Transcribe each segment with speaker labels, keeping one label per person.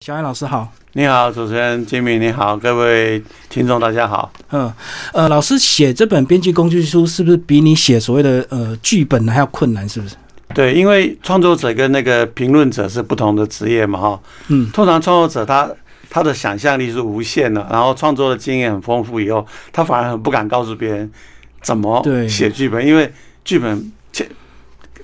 Speaker 1: 小艾老师好，
Speaker 2: 你好，主持人金敏，你好，各位听众大家好。
Speaker 1: 嗯，呃，老师写这本编辑工具书是不是比你写所谓的呃剧本还要困难？是不是？
Speaker 2: 对，因为创作者跟那个评论者是不同的职业嘛，哈。
Speaker 1: 嗯，
Speaker 2: 通常创作者他他的想象力是无限的，然后创作的经验很丰富以后，他反而很不敢告诉别人怎么
Speaker 1: 对
Speaker 2: 写剧本，因为剧本切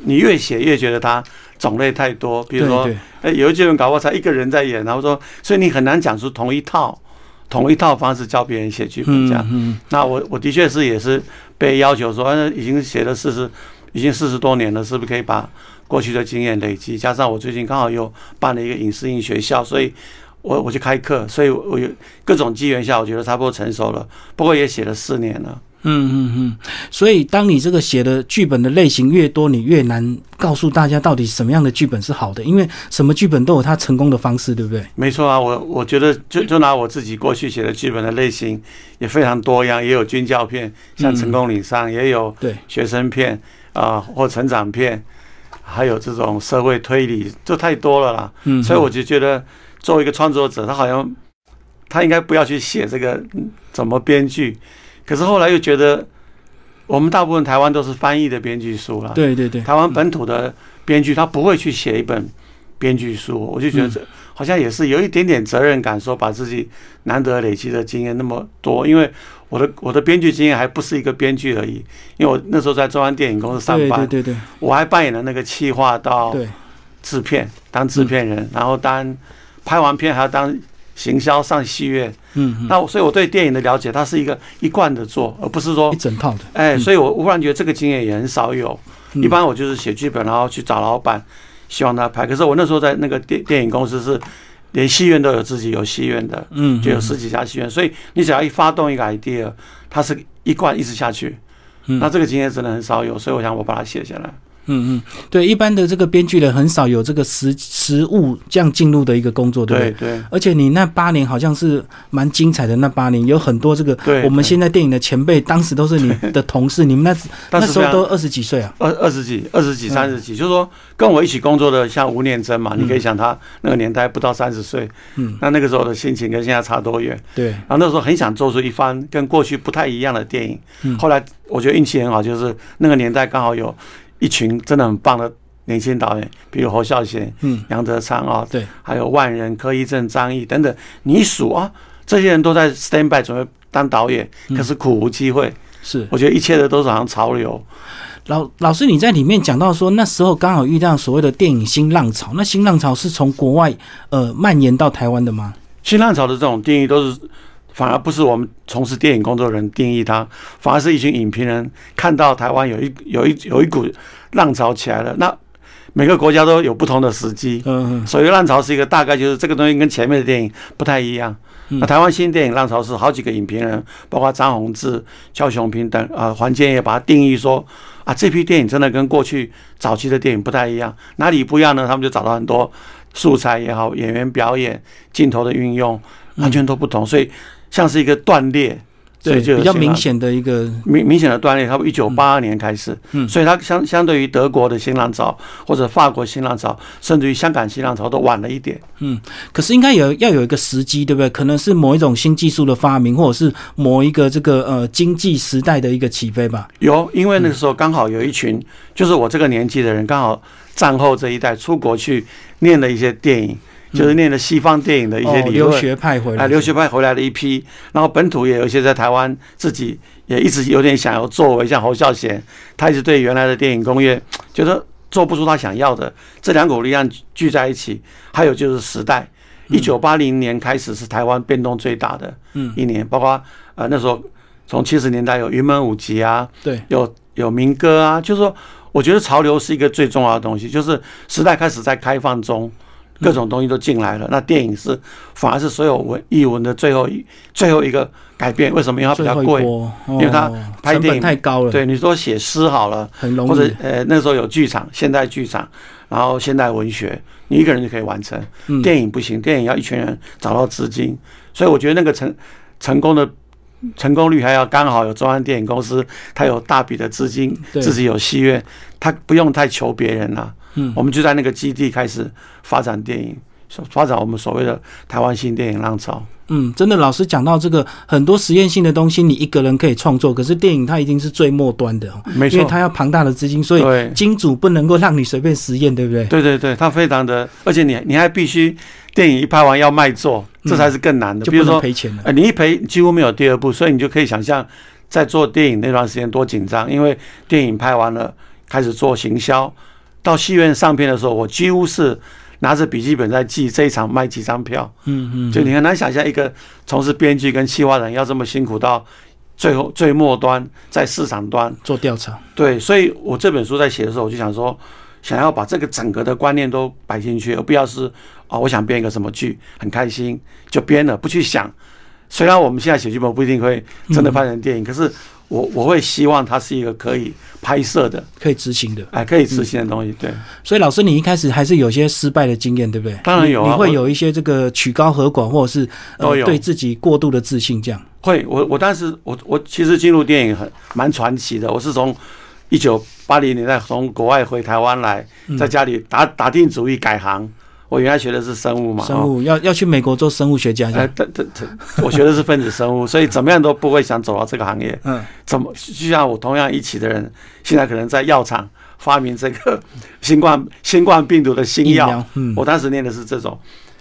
Speaker 2: 你越写越觉得它种类太多，比如说哎，有一剧本搞不好才一个人在演，然后说，所以你很难讲出同一套同一套方式教别人写剧本这样。
Speaker 1: 嗯
Speaker 2: 那我我的确是也是被要求说，呃已经写了四十，已经四十多年了，是不是可以把过去的经验累积？加上我最近刚好又办了一个影视音学校，所以我我去开课，所以我有各种机缘下，我觉得差不多成熟了。不过也写了四年了。
Speaker 1: 嗯嗯嗯，所以当你这个写的剧本的类型越多，你越难告诉大家到底什么样的剧本是好的，因为什么剧本都有它成功的方式，对不对？
Speaker 2: 没错啊，我我觉得就就拿我自己过去写的剧本的类型也非常多样，也有军教片，像《成功岭上》，也有
Speaker 1: 对，
Speaker 2: 学生片啊、或成长片，还有这种社会推理，就太多了啦。
Speaker 1: 嗯，
Speaker 2: 所以我就觉得，作为一个创作者，他好像他应该不要去写这个嗯怎么编剧。可是后来又觉得，我们大部分台湾都是翻译的编剧书了。
Speaker 1: 对对对，
Speaker 2: 台湾本土的编剧他不会去写一本编剧书，我就觉得这好像也是有一点点责任感，说把自己难得累积的经验那么多，因为我的我的编剧经验还不是一个编剧而已，因为我那时候在中央电影公司上班，
Speaker 1: 对对对
Speaker 2: 我还扮演了那个企划到，制片，当制片人，然后当拍完片还要当行销上戏院，
Speaker 1: 嗯嗯，
Speaker 2: 那我所以我对电影的了解，它是一个一贯的做，而不是说
Speaker 1: 一整套的，
Speaker 2: 哎，所以我我忽然觉得这个经验也很少有。
Speaker 1: 嗯
Speaker 2: 一般我就是写剧本，然后去找老板，希望他拍。可是我那时候在那个电电影公司是连戏院都有自己有戏院的，
Speaker 1: 嗯，嗯
Speaker 2: 就有十几家戏院，所以你只要一发动一个 idea，它是一贯一直下去。
Speaker 1: 嗯
Speaker 2: 那这个经验真的很少有，所以我想我把它写下来。
Speaker 1: 嗯嗯，对，一般的这个编剧人很少有这个实实物这样进入的一个工作，对不对？
Speaker 2: 对对。
Speaker 1: 而且你那八年好像是蛮精彩的，那八年有很多这个
Speaker 2: 对，
Speaker 1: 我们现在电影的前辈，当时都是你的同事，你们那 那时候都二十几岁啊，
Speaker 2: 二二十几、二十几、
Speaker 1: 嗯。
Speaker 2: 三十几，就是说跟我一起工作的，像吴念真嘛，你可以想他那个年代不到三十岁，
Speaker 1: 嗯，
Speaker 2: 那那个时候的心情跟现在差多远？
Speaker 1: 对，
Speaker 2: 然后那时候很想做出一番跟过去不太一样的电影。
Speaker 1: 嗯。
Speaker 2: 后来我觉得运气很好，就是那个年代刚好有一群真的很棒的年轻导演，比如侯孝贤、
Speaker 1: 嗯，
Speaker 2: 杨德昌啊，
Speaker 1: 对，
Speaker 2: 还有万人、柯一正、张译等等。你一数啊，这些人都在 stand by 准备当导演，
Speaker 1: 嗯
Speaker 2: 可是苦无机会。
Speaker 1: 是
Speaker 2: 我觉得一切的都是好像潮流。
Speaker 1: 老老师你在里面讲到说，那时候刚好遇到所谓的电影新浪潮，那新浪潮是从国外呃蔓延到台湾的吗？
Speaker 2: 新浪潮的这种定义都是，反而不是我们从事电影工作的人定义它，反而是一群影评人看到台湾有一有一有一股浪潮起来了。那每个国家都有不同的时机，
Speaker 1: 嗯
Speaker 2: 所以浪潮是一个大概就是这个东西跟前面的电影不太一样。
Speaker 1: 嗯
Speaker 2: 那台湾新电影浪潮是好几个影评人，包括张宏志、肖雄平等啊，黄建也把它定义说啊，这批电影真的跟过去早期的电影不太一样，哪里不一样呢？他们就找到很多素材也好，演员表演、镜头的运用，完全都不同，所以像是一个断裂，所
Speaker 1: 对，
Speaker 2: 以就
Speaker 1: 比较明显的一个
Speaker 2: 明明显的断裂，差不多一九八二年开始，
Speaker 1: 嗯
Speaker 2: 所以它相相对于德国的新浪潮或者法国新浪潮，甚至于香港新浪潮都晚了一点。
Speaker 1: 嗯可是应该有要有一个时机，对不对？可能是某一种新技术的发明，或者是某一个这个呃经济时代的一个起飞吧。
Speaker 2: 有，因为那个时候刚好有一群，就是我这个年纪的人，刚好战后这一代出国去念了一些电影，就是念了西方电影的一些理论。
Speaker 1: 学派回来，
Speaker 2: 啊，留学派回来的一批，然后本土也有一些在台湾自己也一直有点想要作为，像侯孝贤，他一直对原来的电影工业觉得做不出他想要的，这两股力量聚在一起，还有就是时代，一九八零年开始是台湾变动最大的
Speaker 1: 嗯
Speaker 2: 一年，包括呃那时候从七十年代有云门舞集啊，
Speaker 1: 对，
Speaker 2: 有有民歌啊，就是说，我觉得潮流是一个最重要的东西，就是时代开始在开放中，各种东西都进来了。那电影是反而是所有文艺文的最后一最后一个改变，为什么？因为它比较贵。
Speaker 1: 波，
Speaker 2: 因为它拍电影
Speaker 1: 太高了，，
Speaker 2: 对，你说写诗好了，或者
Speaker 1: 很容易。
Speaker 2: 呃那时候有剧场，现代剧场，然后现代文学，你一个人就可以完成。
Speaker 1: 嗯
Speaker 2: 电影不行，电影要一群人找到资金，所以我觉得那个成成功的成功率还要刚好有中央电影公司，它有大笔的资金，自己有戏院，它不用太求别人了。
Speaker 1: 嗯
Speaker 2: 我们就在那个基地开始发展电影，发展我们所谓的台湾新电影浪潮。
Speaker 1: 嗯，真的，老师讲到这个很多实验性的东西，你一个人可以创作，可是电影它一定是最末端的，
Speaker 2: 没错，
Speaker 1: 因为它要庞大的资金，所以金主不能够让你随便实验，对不对？
Speaker 2: 对对对，它非常的，而且你你还必须电影一拍完要卖座，这才是更难的。
Speaker 1: 就
Speaker 2: 比如说
Speaker 1: 赔钱了，
Speaker 2: 呃，你一赔几乎没有第二部，所以你就可以想象在做电影那段时间多紧张，因为电影拍完了开始做行销，到戏院上片的时候，我几乎是。拿着笔记本在记这一场卖几张票，
Speaker 1: 嗯嗯，
Speaker 2: 就你很难想象一个从事编剧跟企划人要这么辛苦到最后最末端在市场端
Speaker 1: 做调查。
Speaker 2: 对，所以我这本书在写的时候，我就想说，想要把这个整个的观念都摆进去，而不要是啊，我想编一个什么剧，很开心就编了，不去想。虽然我们现在写剧本不一定会真的拍成电影，可是。我我会希望它是一个可以拍摄的、
Speaker 1: 可以执行的，
Speaker 2: 哎，可以执行的东西。对，
Speaker 1: 所以老师，你一开始还是有些失败的经验，对不对？
Speaker 2: 当然有
Speaker 1: 啊，你会有一些这个曲高和寡，或者是
Speaker 2: 呃
Speaker 1: 对自己过度的自信，这样。
Speaker 2: 会，我我当时我我其实进入电影很蛮传奇的。我是从一九八零年代从国外回台湾来，在家里打打定主意改行。我原来学的是生物嘛，
Speaker 1: 生物要要去美国做生物学家。
Speaker 2: 哎，对对对，我学的是分子生物，所以怎么样都不会想走到这个行业。嗯，怎么就像我同样一起的人，现在可能在药厂发明这个 新冠新冠病毒的新药。嗯，我当时念的是这种，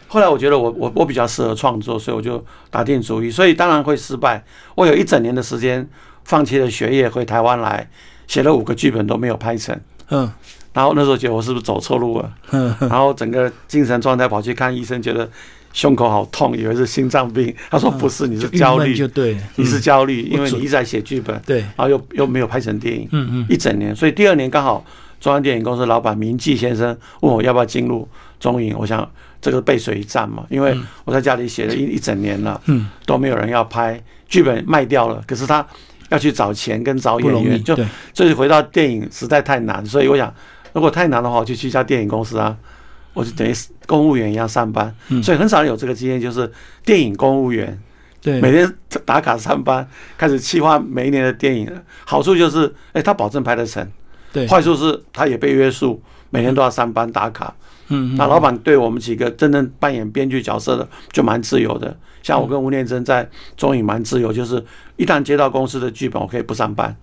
Speaker 2: 后来我觉得我我我比较适合创作，所以我就打定主意，所以当然会失败。我有一整年的时间放弃了学业，回台湾来写了五个剧本都没有拍成。嗯。然后那时候觉得我是不是走错路了？然后整个精神状态跑去看医生，觉得胸口好痛，以为是心脏病。他说不是，你是焦虑，
Speaker 1: 就对，
Speaker 2: 你是焦虑，因为你一直在写剧本，
Speaker 1: 对，
Speaker 2: 然后又又没有拍成电影，
Speaker 1: 嗯嗯，
Speaker 2: 一整年。所以第二年刚好中央电影公司老板明记先生问我要不要进入中影，我想这个背水一战嘛，因为我在家里写了一一整年了，
Speaker 1: 嗯，
Speaker 2: 都没有人要拍剧本卖掉了，可是他要去找钱跟找演员，就这就回到电影实在太难，所以我想。如果太难的话，我就去一家电影公司啊，我就等于公务员一样上班。所以很少人有这个经验，就是电影公务员，
Speaker 1: 对，
Speaker 2: 每天打卡上班，开始计划每一年的电影。好处就是，哎，他保证拍得成；
Speaker 1: 对，
Speaker 2: 坏处是他也被约束，每天都要上班打卡。
Speaker 1: 嗯，
Speaker 2: 那老板对我们几个真正扮演编剧角色的就蛮自由的。像我跟吴念真在中影蛮自由，就是一旦接到公司的剧本，我可以不上班。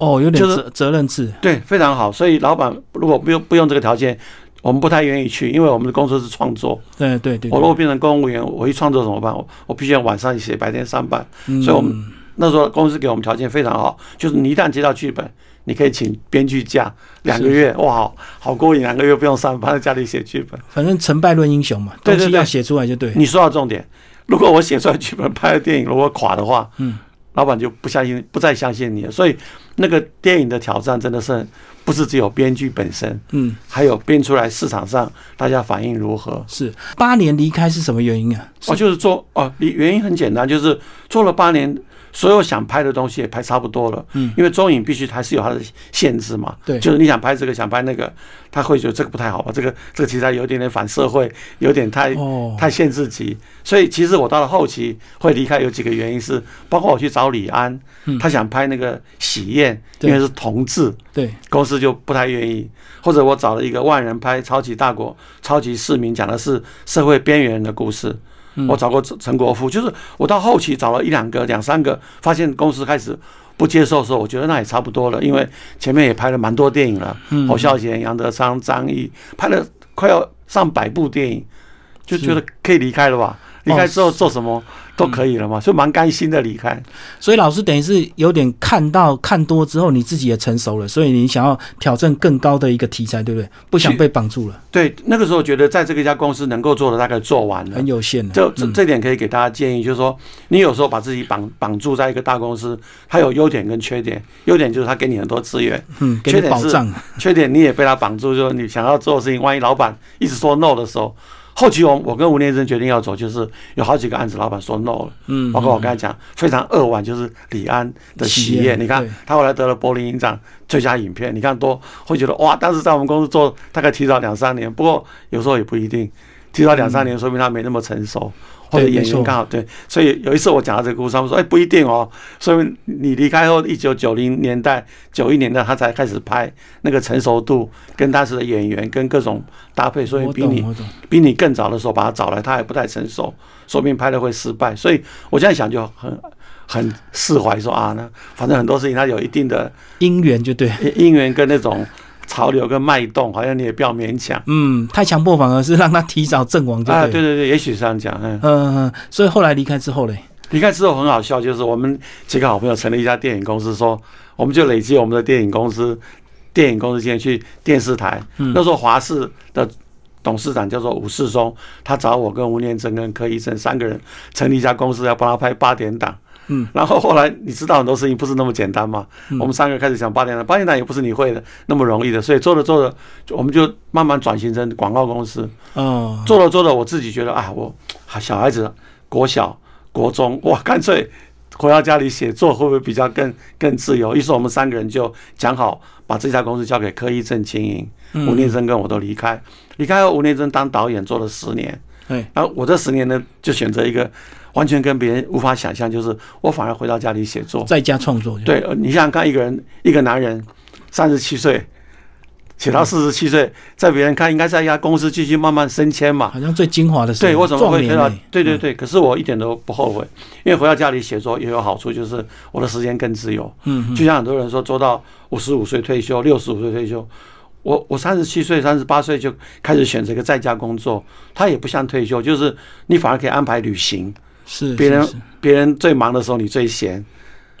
Speaker 1: 哦，有点责责任制，
Speaker 2: 对，非常好。所以老板如果不用不用这个条件，我们不太愿意去，因为我们的工作是创作。
Speaker 1: 对对对。
Speaker 2: 我如果变成公务员，我一创作怎么办？我我必须要晚上写，白天上班。所以我们那时候公司给我们条件非常好，就是你一旦接到剧本，你可以请编剧假两个月，哇，好好过瘾，两个月不用上班，在家里写剧本。
Speaker 1: 反正成败论英雄嘛，东西要写出来就对。
Speaker 2: 你说到重点，如果我写出来剧本拍的电影如果垮的话，
Speaker 1: 嗯。
Speaker 2: 老板就不相信，不再相信你了。所以，那个电影的挑战真的是不是只有编剧本身，
Speaker 1: 嗯，
Speaker 2: 还有编出来市场上大家反应如何？
Speaker 1: 是八年离开是什么原因啊？
Speaker 2: 哦，就是做哦，原因很简单，就是做了八年。所有想拍的东西也拍差不多了，
Speaker 1: 嗯，
Speaker 2: 因为中影必须还是有它的限制嘛，
Speaker 1: 对，
Speaker 2: 就是你想拍这个想拍那个，他会觉得这个不太好吧？这个这个题材有点点反社会，有点太太限制级，所以其实我到了后期会离开有几个原因是，包括我去找李安，他想拍那个喜宴，因为是同志，
Speaker 1: 对，
Speaker 2: 公司就不太愿意，或者我找了一个万人拍超级大国、超级市民，讲的是社会边缘人的故事。我找过陈陈国富，就是我到后期找了一两个、两三个，发现公司开始不接受的时候，我觉得那也差不多了，因为前面也拍了蛮多电影了，侯孝贤、杨德昌、张译拍了快要上百部电影，就觉得可以离开了吧？离开之后做什么？都可以了嘛，所以蛮甘心的离开。
Speaker 1: 所以老师等于是有点看到看多之后，你自己也成熟了，所以你想要挑战更高的一个题材，对不对？不想被绑住了。
Speaker 2: 对，那个时候觉得在这个家公司能够做的大概做完了，
Speaker 1: 很有限
Speaker 2: 的。这这这点可以给大家建议，就是说，你有时候把自己绑绑住在一个大公司，它有优点跟缺点。优点就是它给你很多资源，
Speaker 1: 嗯，给你保障。
Speaker 2: 缺点你也被它绑住，就是你想要做的事情，万一老板一直说 no 的时候。后期我我跟吴念真决定要走，就是有好几个案子，老板说 no 了，
Speaker 1: 嗯，
Speaker 2: 包括我刚才讲非常扼腕，就是李安的喜宴，你看他后来得了柏林影展最佳影片，你看多会觉得哇，当时在我们公司做大概提早两三年，不过有时候也不一定，提早两三年，说明他没那么成熟，或者演员刚好对。所以有一次我讲到这个故事，他们说：“哎，不一定哦，所以你离开后，一九九零年代、九一年代他才开始拍，那个成熟度跟当时的演员跟各种搭配，所以比你比你更早的时候把他找来，他还不太成熟，说不定拍的会失败。所以我这样想就很很释怀，说啊，那反正很多事情他有一定的
Speaker 1: 因缘就对。
Speaker 2: 因缘跟那种潮流跟脉动，好像你也不要勉强。
Speaker 1: 嗯，太强迫反而是让他提早阵亡，就
Speaker 2: 啊，
Speaker 1: 对。
Speaker 2: 对对对，也许是这样讲。嗯，
Speaker 1: 嗯嗯，所以后来离开之后嘞，
Speaker 2: 离开之后很好笑，就是我们几个好朋友成立一家电影公司，说我们就累积我们的电影公司，电影公司现在去电视台。
Speaker 1: 嗯
Speaker 2: 那时候华视的董事长叫做吴世松，他找我跟吴念真跟柯一正三个人成立一家公司，要帮他拍八点档。
Speaker 1: 嗯，
Speaker 2: 然后后来你知道很多事情不是那么简单嘛，我们三个开始想八点档，八点档也不是你会的那么容易的，所以做着做着，我们就慢慢转型成广告公司。
Speaker 1: 哦，
Speaker 2: 做着做着，我自己觉得啊，我小孩子国小、国中，哇，干脆回到家里写作会不会比较更更自由？于是我们三个人就讲好，把这家公司交给柯一正经营，吴念真跟我都离开。离开后，吴念真当导演做了十年，
Speaker 1: 对，
Speaker 2: 然后我这十年呢，就选择一个完全跟别人无法想象，就是我反而回到家里写作。
Speaker 1: 在家创作，，
Speaker 2: 对，呃你想想看，一个人，一个男人，三十七岁。写到四十七岁，在别人看应该在一家公司继续慢慢升迁嘛，
Speaker 1: 好像最精华的时候，
Speaker 2: 对，我怎么会回到？对对对，可是我一点都不后悔，因为回到家里写作也有好处，就是我的时间更自由。
Speaker 1: 嗯，
Speaker 2: 就像很多人说，做到五十五岁退休、六十五岁退休，我我三十七岁、三十八岁就开始选择一个在家工作，他也不像退休，就是你反而可以安排旅行。
Speaker 1: 是
Speaker 2: 别人别人最忙的时候，你最闲；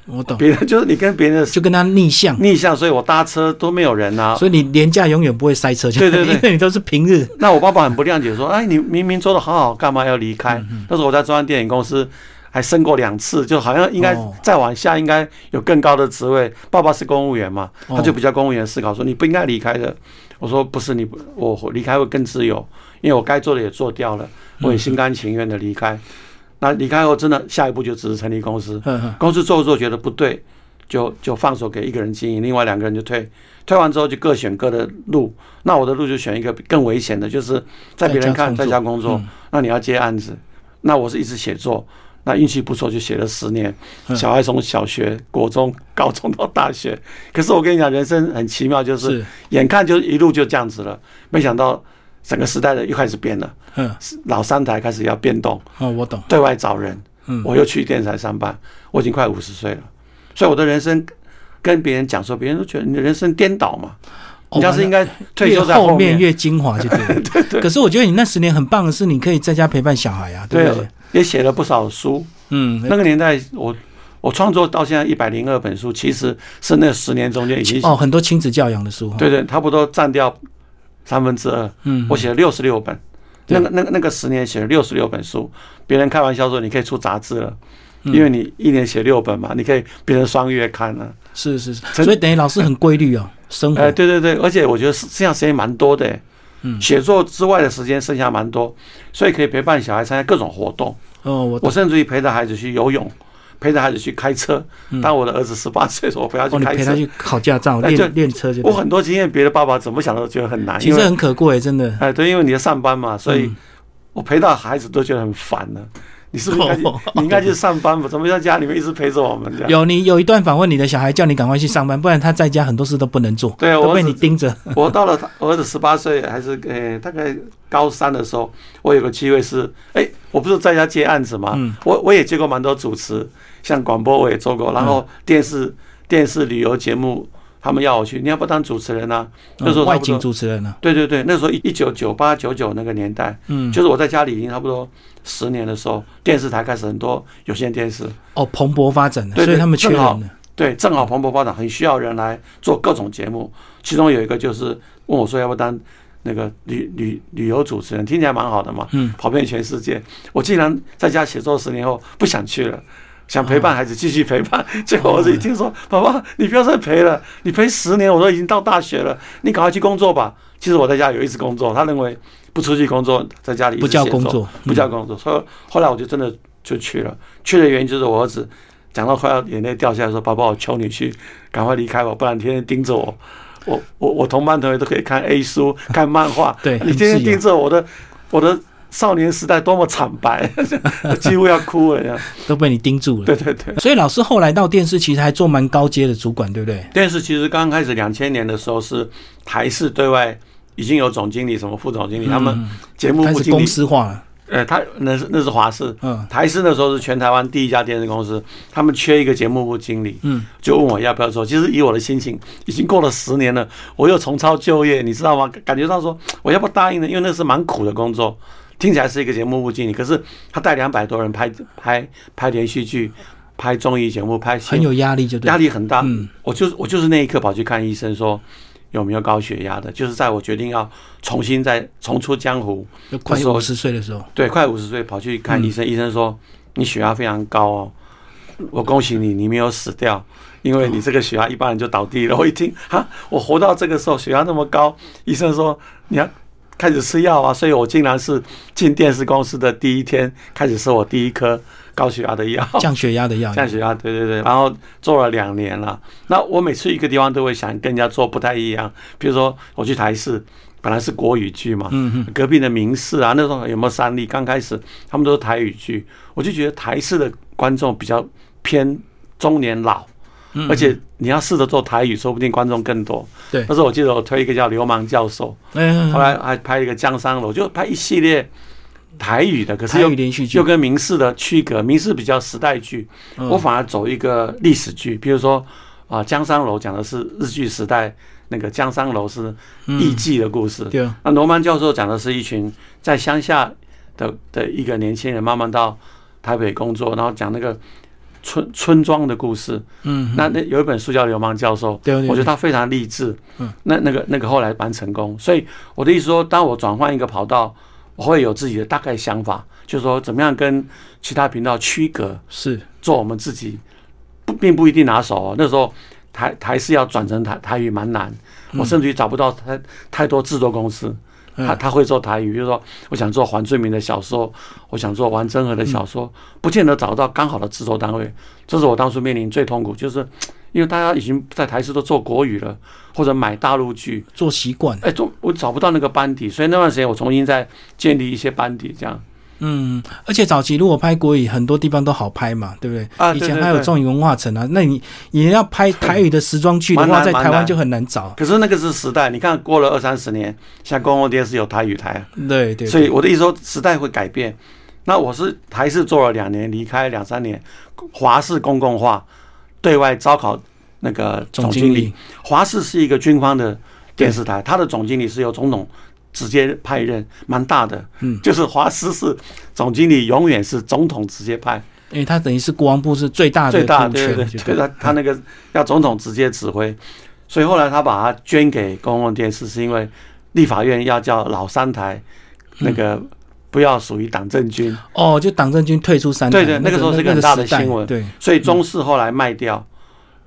Speaker 1: 我懂，
Speaker 2: 别人就是你跟别人的
Speaker 1: 就跟他逆向，
Speaker 2: 逆向，所以我搭车都没有人啊。
Speaker 1: 所以你廉价永远不会塞车，就
Speaker 2: 对对对
Speaker 1: 因为你都是平日，
Speaker 2: 那我爸爸很不谅解，说：“哎，你明明做的好好，干嘛要离开？”那时候我在中央电影公司还升过两次，就好像应该
Speaker 1: 哦
Speaker 2: 再往下应该有更高的职位。爸爸是公务员嘛，
Speaker 1: 哦
Speaker 2: 他就比较公务员思考，说你不应该离开的。我说不是你不，我离开会更自由，因为我该做的也做掉了，我也心甘情愿的离开。那离开后，真的下一步就只是成立公司。公司做着做着觉得不对，就就放手给一个人经营，另外两个人就退。退完之后就各选各的路。那我的路就选一个更危险的，就是在别人看在
Speaker 1: 在家工作
Speaker 2: 那你要接案子。那我是一直写作，那运气不错就写了十年。
Speaker 1: 嗯
Speaker 2: 小孩从小学、国中、高中到大学，可是我跟你讲，人生很奇妙，就是
Speaker 1: 是，
Speaker 2: 眼看就一路就这样子了，没想到整个时代的又开始变了，
Speaker 1: 嗯，
Speaker 2: 老三台开始要变动。
Speaker 1: 哦，我懂，
Speaker 2: 对外找人，
Speaker 1: 嗯。
Speaker 2: 我又去电视台上班，我已经快五十岁了，所以我的人生跟别人讲说，别人都觉得你的人生颠倒嘛，你要是应该退休在
Speaker 1: 后
Speaker 2: 面，
Speaker 1: 越精华，就对了。
Speaker 2: 对对。
Speaker 1: 可是我觉得你那十年很棒的是，你可以在家陪伴小孩啊，对不对？
Speaker 2: 也写了不少书。
Speaker 1: 嗯，
Speaker 2: 那个年代，我我创作到现在一百零二本书，其实是那十年中间已经，
Speaker 1: 哦，很多亲子教养的书，
Speaker 2: 对，对，差不多占掉三分之二。
Speaker 1: 嗯，
Speaker 2: 我写了六十六本，那个那个那个十年写了六十六本书，别人开玩笑说你可以出杂志了。
Speaker 1: 嗯
Speaker 2: 因为你一年写六本嘛，你可以变成双月刊了。
Speaker 1: 是是是，所以等于老师很规律哦，生活
Speaker 2: 哎，对对对，而且我觉得剩下时间蛮多的，
Speaker 1: 嗯
Speaker 2: 写作之外的时间剩下蛮多，所以可以陪伴小孩参加各种活动。
Speaker 1: 哦，我
Speaker 2: 我甚至于陪着孩子去游泳，陪着孩子去开车。当我的儿子十八岁的时候，我陪他
Speaker 1: 嗯哦，你
Speaker 2: 去开车。
Speaker 1: 陪他去考驾照，练练车就
Speaker 2: 我很多经验，别的爸爸怎么想都觉得很难，
Speaker 1: 其实很可贵，真的。
Speaker 2: 哎，对，因为你要上班嘛，所以
Speaker 1: 嗯
Speaker 2: 我陪到孩子都觉得很烦了。你是不是应该？你应该去上班吧？怎么在家里面一直陪着我们这样？
Speaker 1: 有你有一段访问，你的小孩叫你赶快去上班，不然他在家很多事都不能做，
Speaker 2: 对，我被
Speaker 1: 你盯着。
Speaker 2: 我到了我儿子十八岁还是呃大概高三的时候，我有个机会是，哎、我不是在家接案子嘛，
Speaker 1: 嗯
Speaker 2: 我我也接过蛮多主持，像广播我也做过，然后电视电视旅游节目他们要我去，你要不当主持人啊？那时候
Speaker 1: 嗯外景主持人呢？
Speaker 2: 对对对，那时候一九九八九九那个年代，
Speaker 1: 嗯，
Speaker 2: 就是我在家里已经差不多十年的时候，电视台开始很多有线电视，
Speaker 1: 哦，蓬勃发展了，
Speaker 2: 对对
Speaker 1: 所以他们缺
Speaker 2: 正好
Speaker 1: 人。
Speaker 2: 对，正好蓬勃发展，很需要人来做各种节目。其中有一个就是问我说要不要当那个旅旅旅游主持人，听起来蛮好的嘛，
Speaker 1: 嗯，
Speaker 2: 跑遍全世界。我竟然在家写作十年后不想去了。想陪伴孩子，继续陪伴。结果我儿子一听说，爸爸，你不要再陪了，你陪十年，我都已经到大学了，你赶快去工作吧。其实我在家有一直工作，他认为不出去工作，在家里
Speaker 1: 不叫工作，
Speaker 2: 不叫工作。所以后来我就真的就去了。去的原因就是我儿子讲到快要眼泪掉下来，说：“爸爸，我求你去，赶快离开我，不然天天盯着我。我我我同班同学都可以看 A 书、看漫画，
Speaker 1: 对
Speaker 2: 你天天盯着我的我的少年时代多么惨白，几乎要哭了呀。
Speaker 1: 都被你盯住了。
Speaker 2: 对对对，
Speaker 1: 所以老师后来到电视，其实还做蛮高阶的主管，对不对？
Speaker 2: 电视其实刚开始两千年的时候是台视对外已经有总经理、什么副总经理，他们节目部经理，
Speaker 1: 司化了。
Speaker 2: 呃，他那是那是华视，
Speaker 1: 嗯
Speaker 2: 台视那时候是全台湾第一家电视公司，他们缺一个节目部经理，
Speaker 1: 嗯，
Speaker 2: 就问我要不要做。其实以我的心情，已经过了十年了，我又重操旧业，你知道吗？感觉到说我要不答应呢？因为那是蛮苦的工作，听起来是一个节目部经理，可是他带两百多人拍拍拍连续剧、拍综艺节目、拍新
Speaker 1: 很有压力，就对
Speaker 2: 压。力很大。
Speaker 1: 嗯
Speaker 2: 我就是我就是那一刻跑去看医生说。有没有高血压的？就是在我决定要重新再重出江湖，
Speaker 1: 快五十岁的时候，
Speaker 2: 对，快五十岁跑去看医生，医生说你血压非常高哦，我恭喜你，你没有死掉，因为你这个血压一般人就倒地了。我一听哈，我活到这个时候血压那么高，医生说你要开始吃药啊，所以我竟然是进电视公司的第一天开始吃我第一颗高血压的药。
Speaker 1: 降血压的药。
Speaker 2: 降血压，对对对，然后做了两年了。那我每次一个地方都会想跟人家做不太一样，比如说我去台视，本来是国语剧嘛，
Speaker 1: 嗯嗯，
Speaker 2: 隔壁的民视啊，那时候有没有三立？刚开始他们都是台语剧，我就觉得台视的观众比较偏中年老，
Speaker 1: 嗯
Speaker 2: 而且你要试着做台语，说不定观众更多。
Speaker 1: 对。
Speaker 2: 那时候我记得我推一个叫《流氓教授》，
Speaker 1: 嗯，
Speaker 2: 后来还拍一个《江山楼》，就拍一系列台语的，可是
Speaker 1: 台
Speaker 2: 又
Speaker 1: 语连续剧。
Speaker 2: 又，跟民视的区隔，民视比较时代剧，
Speaker 1: 嗯。
Speaker 2: 我反而走一个历史剧，比如说啊，江山楼讲的是日据时代，那个江山楼是艺妓的故事。
Speaker 1: 对。啊，
Speaker 2: 那罗曼教授讲的是一群在乡下的的一个年轻人，慢慢到台北工作，然后讲那个村村庄的故事。
Speaker 1: 嗯，
Speaker 2: 那那有一本书叫《流氓教授》，
Speaker 1: 对对对
Speaker 2: 我觉得他非常励志。
Speaker 1: 嗯，
Speaker 2: 那那个那个后来蛮成功，所以我的意思说，当我转换一个跑道，我会有自己的大概想法，就是说怎么样跟其他频道区隔，
Speaker 1: 是
Speaker 2: 做我们自己，不并不一定拿手哦。那时候台台式要转成台台语蛮难，我甚至于找不到太太多制作公司。
Speaker 1: 嗯
Speaker 2: 他他会做台语，比如说我想做黄翠明的小说，我想做王真和的小说，不见得找到刚好的制作单位。这是我当初面临最痛苦，就是因为大家已经在台视都做国语了，或者买大陆剧，
Speaker 1: 做习惯。
Speaker 2: 哎，做我找不到那个班底，所以那段时间我重新再建立一些班底，这样。
Speaker 1: 嗯，而且早期如果拍国语，很多地方都好拍嘛，对不对？
Speaker 2: 啊
Speaker 1: 以前还有中影文化城啊，那你你要拍台语的时装剧的话，在台湾就很难找。
Speaker 2: 可是那个是时代，你看过了二三十年，现在公共电视有台语台啊，
Speaker 1: 对对，
Speaker 2: 所以我的意思说，时代会改变。那我是台视做了两年，离开两三年，华视公共化，对外招考那个
Speaker 1: 总
Speaker 2: 总经理
Speaker 1: 经理。
Speaker 2: 华视是一个军方的电视台，它的总经理是由总统直接派任，蛮大的。
Speaker 1: 嗯，
Speaker 2: 就是华视是总经理永远是总统直接派，
Speaker 1: 因为他等于是国防部是最大的
Speaker 2: 最大对对对，对他他那个要总统直接指挥，所以后来他把它捐给公共电视，是因为立法院要叫老三台那个不要属于党政军，
Speaker 1: 哦，就党政军退出三台，
Speaker 2: 对对那个时候是个很大的新闻。
Speaker 1: 对，
Speaker 2: 所以中视后来卖掉，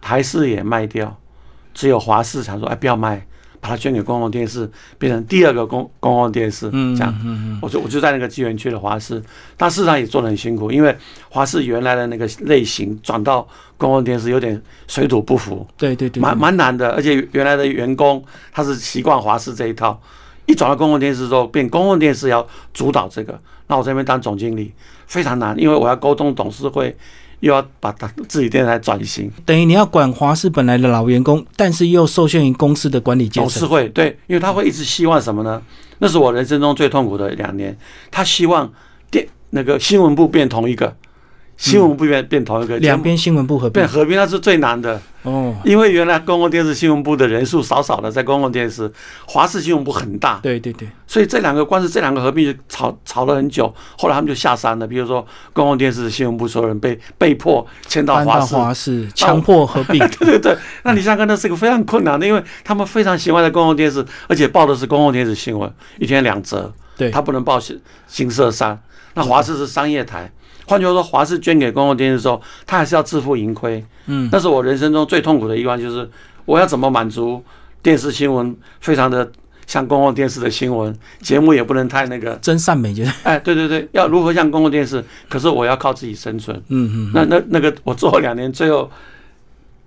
Speaker 2: 台视也卖掉，只有华视想说，哎，不要卖，把它捐给公共电视，变成第二个公公共电视，
Speaker 1: 嗯，
Speaker 2: 这样。我就我就在那个机缘区的华视，但事实上也做得很辛苦，因为华视原来的那个类型转到公共电视有点水土不服，
Speaker 1: 对对对，
Speaker 2: 蛮蛮难的。而且原来的员工他是习惯华视这一套，一转到公共电视之后，变公共电视要主导这个，那我这边当总经理非常难，因为我要沟通董事会，又要把他自己电视台转型，
Speaker 1: 等于你要管华视本来的老员工，但是又受限于公司的管理阶
Speaker 2: 董事。会对，因为他会一直希望什么呢？那是我人生中最痛苦的两年。他希望电那个新闻部变同一个，新闻部变变同一个，
Speaker 1: 两边新闻部合并
Speaker 2: 变合并，那是最难的。
Speaker 1: 哦，
Speaker 2: 因为原来公共电视新闻部的人数少少的，在公共电视，华视新闻部很大，
Speaker 1: 对对对，
Speaker 2: 所以这两个光是这两个合并就吵吵了很久。后来他们就下山了，比如说公共电视新闻部所有人被被迫迁到华视，
Speaker 1: 华视，强迫合并。
Speaker 2: 对对对，那你想想看，那是个非常困难的，因为他们非常喜欢在公共电视，而且报的是公共电视新闻，一天两则，
Speaker 1: 对，
Speaker 2: 他不能报新新社三。那华视是商业台，换句话说，华视捐给公共电视的时候，他还是要自负盈亏。
Speaker 1: 嗯，
Speaker 2: 那是我人生中最痛苦的一关，就是我要怎么满足电视新闻非常的像公共电视的新闻节目，也不能太那个，
Speaker 1: 真善美就是，
Speaker 2: 哎，对对对，要如何像公共电视，可是我要靠自己生存。
Speaker 1: 嗯嗯，
Speaker 2: 那那那个我做了两年，最后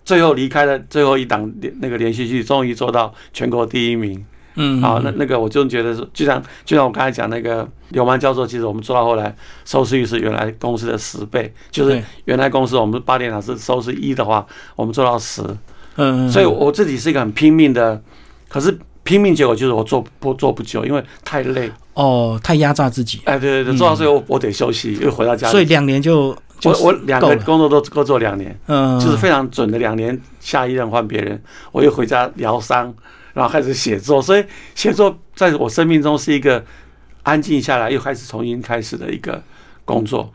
Speaker 2: 最后离开了最后一档那个连续剧，终于做到全国第一名。
Speaker 1: 嗯，
Speaker 2: 好，那那个我就觉得是，就像就像我刚才讲那个刘曼教授，其实我们做到后来收视率是原来公司的十倍，就是原来公司我们八点档是收视一的话，我们做到十，
Speaker 1: 嗯，
Speaker 2: 所以我自己是一个很拼命的，可是拼命结果就是我做不做不久，因为太累，
Speaker 1: 哦，太压榨自己，
Speaker 2: 哎，对对对，做到最后我得休息，又回到家里，
Speaker 1: 所以两年就就
Speaker 2: 我我两个工作都各做两年。
Speaker 1: 嗯，
Speaker 2: 就是非常准的两年，下一任换别人，我又回家疗伤，然后开始写作，所以写作在我生命中是一个安静下来又开始重新开始的一个工作。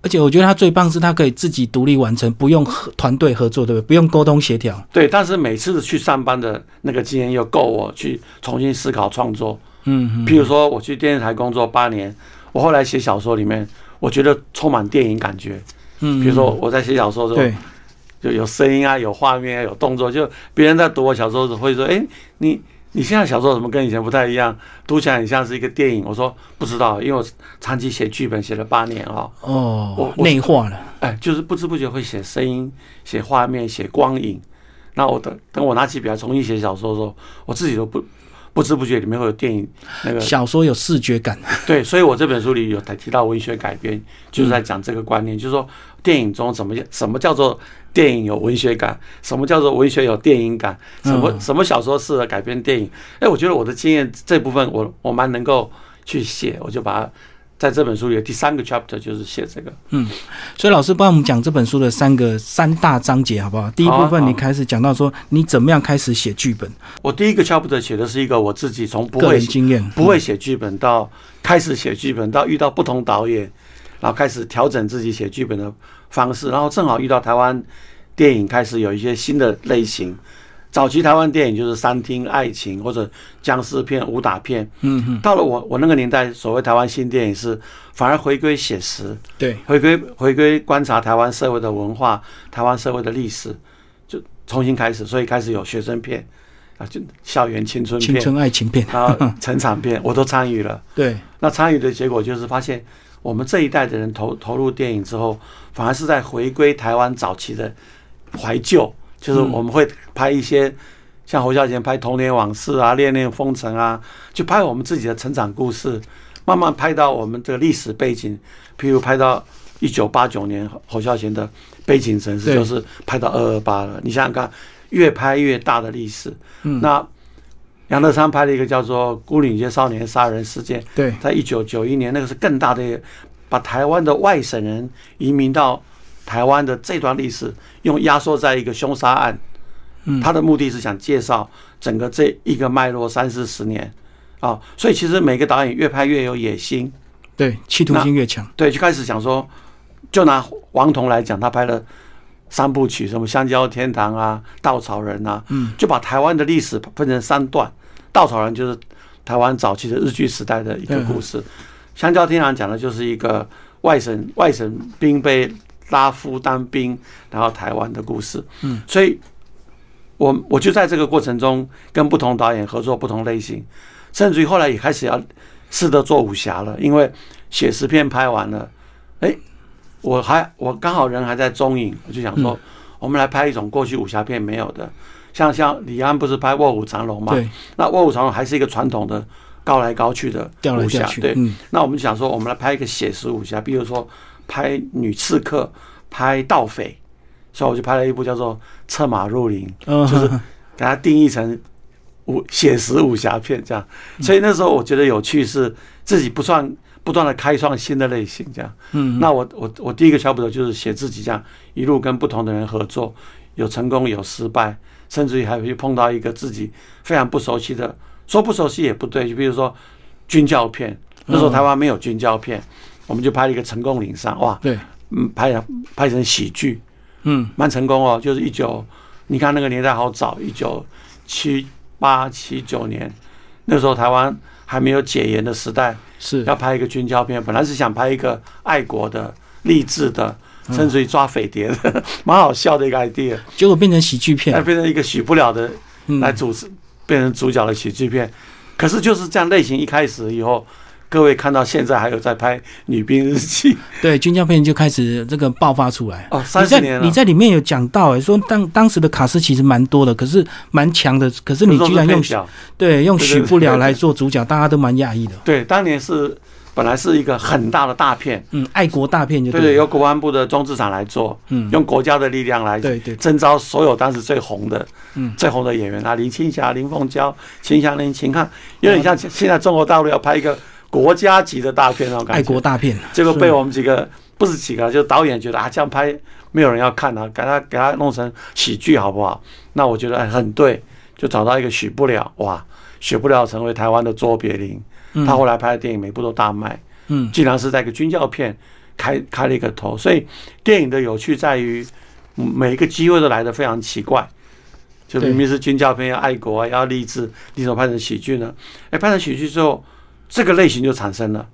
Speaker 1: 而且我觉得他最棒是他可以自己独立完成，不用和团队合作，对不对？不用沟通协调。
Speaker 2: 对，但是每次去上班的那个经验又够我去重新思考创作。
Speaker 1: 嗯嗯，
Speaker 2: 譬如说，我去电视台工作八年，我后来写小说里面，我觉得充满电影感觉。
Speaker 1: 嗯，
Speaker 2: 比如说我在写小说的时候，
Speaker 1: 对，
Speaker 2: 就有声音啊，有画面啊，有动作。就别人在读我小说的时候会说：“哎，你你现在小说怎么跟以前不太一样？读起来很像是一个电影。”我说：“不知道，因为我长期写剧本写了八年啊、
Speaker 1: 哦
Speaker 2: 我，我
Speaker 1: 内化了。
Speaker 2: 哎，就是不知不觉会写声音、写画面、写光影。那我等等我拿起笔来重新写小说的时候，我自己都不不知不觉里面会有电影那个
Speaker 1: 小说有视觉感，
Speaker 2: 对，所以我这本书里有提提到文学改编，就是在讲这个观念，就是说电影中怎么什么叫做电影有文学感，什么叫做文学有电影感，什么
Speaker 1: 嗯
Speaker 2: 什么小说适合改编电影。哎，我觉得我的经验这部分我我蛮能够去写，我就把它在这本书里的第三个 chapter 就是写这个。
Speaker 1: 嗯所以老师帮我们讲这本书的三个三大章节好不好？第一部分你开始讲到说你怎么样开始写剧本，
Speaker 2: 我第一个 chapter 写的是一个我自己从不会
Speaker 1: 经验，
Speaker 2: 不会写剧本到开始写剧本，到遇到不同导演，然后开始调整自己写剧本的方式，然后正好遇到台湾电影开始有一些新的类型。早期台湾电影就是三厅爱情或者僵尸片、武打片。
Speaker 1: 嗯嗯，
Speaker 2: 到了我我那个年代，所谓台湾新电影是反而回归写实，
Speaker 1: 对，
Speaker 2: 回归回归观察台湾社会的文化、台湾社会的历史，就重新开始，所以开始有学生片啊，就校园青春片，
Speaker 1: 青春爱情片，
Speaker 2: 然后成长片，我都参与了。
Speaker 1: 对，
Speaker 2: 那参与的结果就是发现，我们这一代的人投投入电影之后，反而是在回归台湾早期的怀旧，就是我们会拍一些像侯孝贤拍童年往事啊、恋恋风尘啊，就拍我们自己的成长故事，慢慢拍到我们这个历史背景，譬如拍到一九八九年侯孝贤的背景城市，就是拍到二二八了。你想想看，越拍越大的历史。
Speaker 1: 嗯
Speaker 2: 那杨德昌拍了一个叫做《孤岭街少年杀人事件》，
Speaker 1: 对，
Speaker 2: 在一九九一年，那个是更大的，把台湾的外省人移民到台湾的这段历史，用压缩在一个凶杀案。
Speaker 1: 嗯。
Speaker 2: 他的目的是想介绍整个这一个脉络三四十年。啊，所以其实每个导演越拍越有野心，
Speaker 1: 对，企图心越强，
Speaker 2: 对，就开始想说，就拿王彤来讲，他拍了三部曲，什么《香蕉天堂》啊，《稻草人》啊，
Speaker 1: 嗯，
Speaker 2: 就把台湾的历史分成三段，《稻草人》就是台湾早期的日据时代的一个故事，《香蕉天堂》讲的就是一个外省外省兵被拉夫当兵，然后台湾的故事，
Speaker 1: 嗯，
Speaker 2: 所以我我就在这个过程中跟不同导演合作不同类型，甚至于后来也开始要试着做武侠了，因为写实片拍完了，哎，我还我刚好人还在中影，我就想说，我们来拍一种过去武侠片没有的，像像李安不是拍《卧虎藏龙》嘛？
Speaker 1: 对，
Speaker 2: 那《卧虎藏龙》还是一个传统的高来高去的武侠对。
Speaker 1: 嗯，
Speaker 2: 那我们想说，我们来拍一个写实武侠，比如说拍女刺客、拍盗匪，所以我就拍了一部叫做《策马入林》。
Speaker 1: 嗯，
Speaker 2: 就是给它定义成武写实武侠片这样，所以那时候我觉得有趣是自己不算不断的开创新的类型这样。
Speaker 1: 嗯，
Speaker 2: 那我我我第一个小步骤就是写自己这样一路跟不同的人合作，有成功有失败，甚至于还会碰到一个自己非常不熟悉的，说不熟悉也不对，就比如说军教片，那时候台湾没有军教片，我们就拍了一个成功岭上，哇，
Speaker 1: 对，
Speaker 2: 嗯，拍拍成喜剧，
Speaker 1: 嗯，
Speaker 2: 蛮成功哦，就是一九，你看那个年代好早，一九七八七九年，那时候台湾还没有解严的时代，
Speaker 1: 是，
Speaker 2: 要拍一个军教片，本来是想拍一个爱国的、励志的，甚至于抓匪谍的，蛮好笑的一个 idea，
Speaker 1: 结果变成喜剧
Speaker 2: 那
Speaker 1: 片，
Speaker 2: 变成一个许不了的
Speaker 1: 嗯。
Speaker 2: 来主持，变成主角的喜剧片。可是就是这样类型一开始以后，各位看到现在还有在拍女兵日记
Speaker 1: 对，军教片就开始这个爆发出来。
Speaker 2: 哦，三十年了，
Speaker 1: 你在里面有讲到、哎，说当当时的卡斯其实蛮多的，可是蛮强的，可是你居然用
Speaker 2: 小
Speaker 1: 对用许不了来做主角，大家都蛮讶异的。
Speaker 2: 对，当年是本来是一个很大的大片，
Speaker 1: 嗯，爱国大片就
Speaker 2: 对对，由国安部的中资厂来做，
Speaker 1: 嗯，
Speaker 2: 用国家的力量来
Speaker 1: 对对。
Speaker 2: 征召所有当时最红的、
Speaker 1: 嗯。
Speaker 2: 最红的演员啊，林青霞、林凤娇、秦祥林、秦汉，有点像现在中国大陆要拍一个国家级的大片那种感觉。
Speaker 1: 爱国大片，
Speaker 2: 结果被我们几个不是几个，就导演觉得啊，这样拍没有人要看啊，给他给他弄成喜剧好不好？那我觉得哎很对，就找到一个许不了，哇，许不了成为台湾的卓别林。
Speaker 1: 嗯
Speaker 2: 他后来拍的电影每部都大卖，
Speaker 1: 嗯
Speaker 2: 竟然是在一个军教片开开了一个头。所以电影的有趣在于，嗯每一个机会都来的非常奇怪。就明明是军教片，要爱国啊，要励志，你怎么拍成喜剧呢？哎，拍成喜剧之后，这个类型就产生了。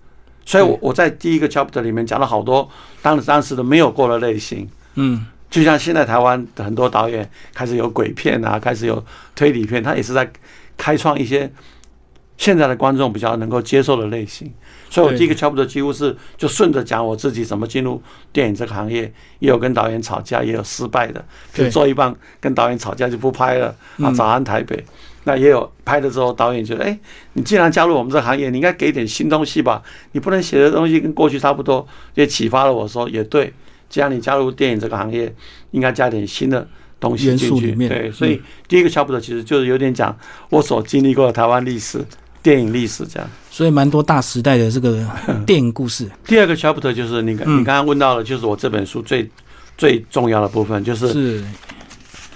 Speaker 2: 所以我，我在第一个 chapter 里面讲了好多当当时的没有过的类型，
Speaker 1: 嗯。
Speaker 2: 就像现在台湾的很多导演开始有鬼片啊，开始有推理片，他也是在开创一些现在的观众比较能够接受的类型。所以我第一个 chapter 几乎是就顺着讲我自己怎么进入电影这个行业，也有跟导演吵架，也有失败的，就做一半跟导演吵架就不拍了啊，
Speaker 1: 嗯。
Speaker 2: 早安台北。那也有拍了之后，导演觉得，哎、你既然加入我们这个行业，你应该给点新东西吧？你不能写的东西跟过去差不多，也启发了我说，也对。既然你加入电影这个行业，应该加点新的东西进去。对，所以
Speaker 1: 嗯
Speaker 2: 第一个 chapter 其实就是有点讲我所经历过的台湾历史、电影历史这样。
Speaker 1: 所以蛮多大时代的这个电影故事
Speaker 2: 第二个 chapter 就是你你刚刚问到的，就是我这本书最最重要的部分，就是
Speaker 1: 是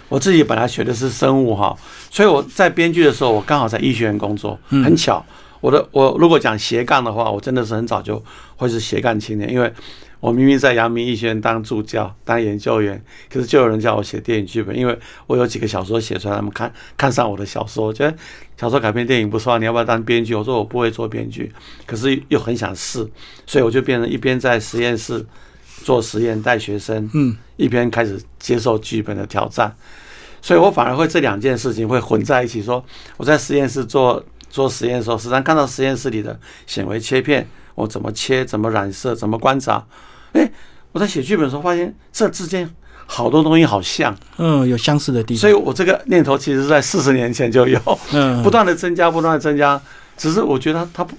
Speaker 2: 我自己本来学的是生物哈，所以我在编剧的时候，我刚好在医学院工作，
Speaker 1: 嗯
Speaker 2: 很巧。我的我如果讲斜杠的话，我真的是很早就会是斜杠青年，因为我明明在阳明医学院当助教、当研究员，可是就有人叫我写电影剧本，因为我有几个小说写出来，他们看看上我的小说，觉得小说改编电影不错啊，你要不要当编剧？我说我不会做编剧，可是又很想试，所以我就变成一边在实验室做实验带学生，
Speaker 1: 嗯
Speaker 2: 一边开始接受剧本的挑战，所以我反而会这两件事情会混在一起说。我在实验室做做实验的时候，时常看到实验室里的显微切片，我怎么切，怎么染色，怎么观察。哎，我在写剧本的时候发现这之间好多东西好像，
Speaker 1: 嗯有相似的地方，
Speaker 2: 所以我这个念头其实是在四十年前就有，
Speaker 1: 嗯
Speaker 2: 不断的增加，不断的增加。只是我觉得它不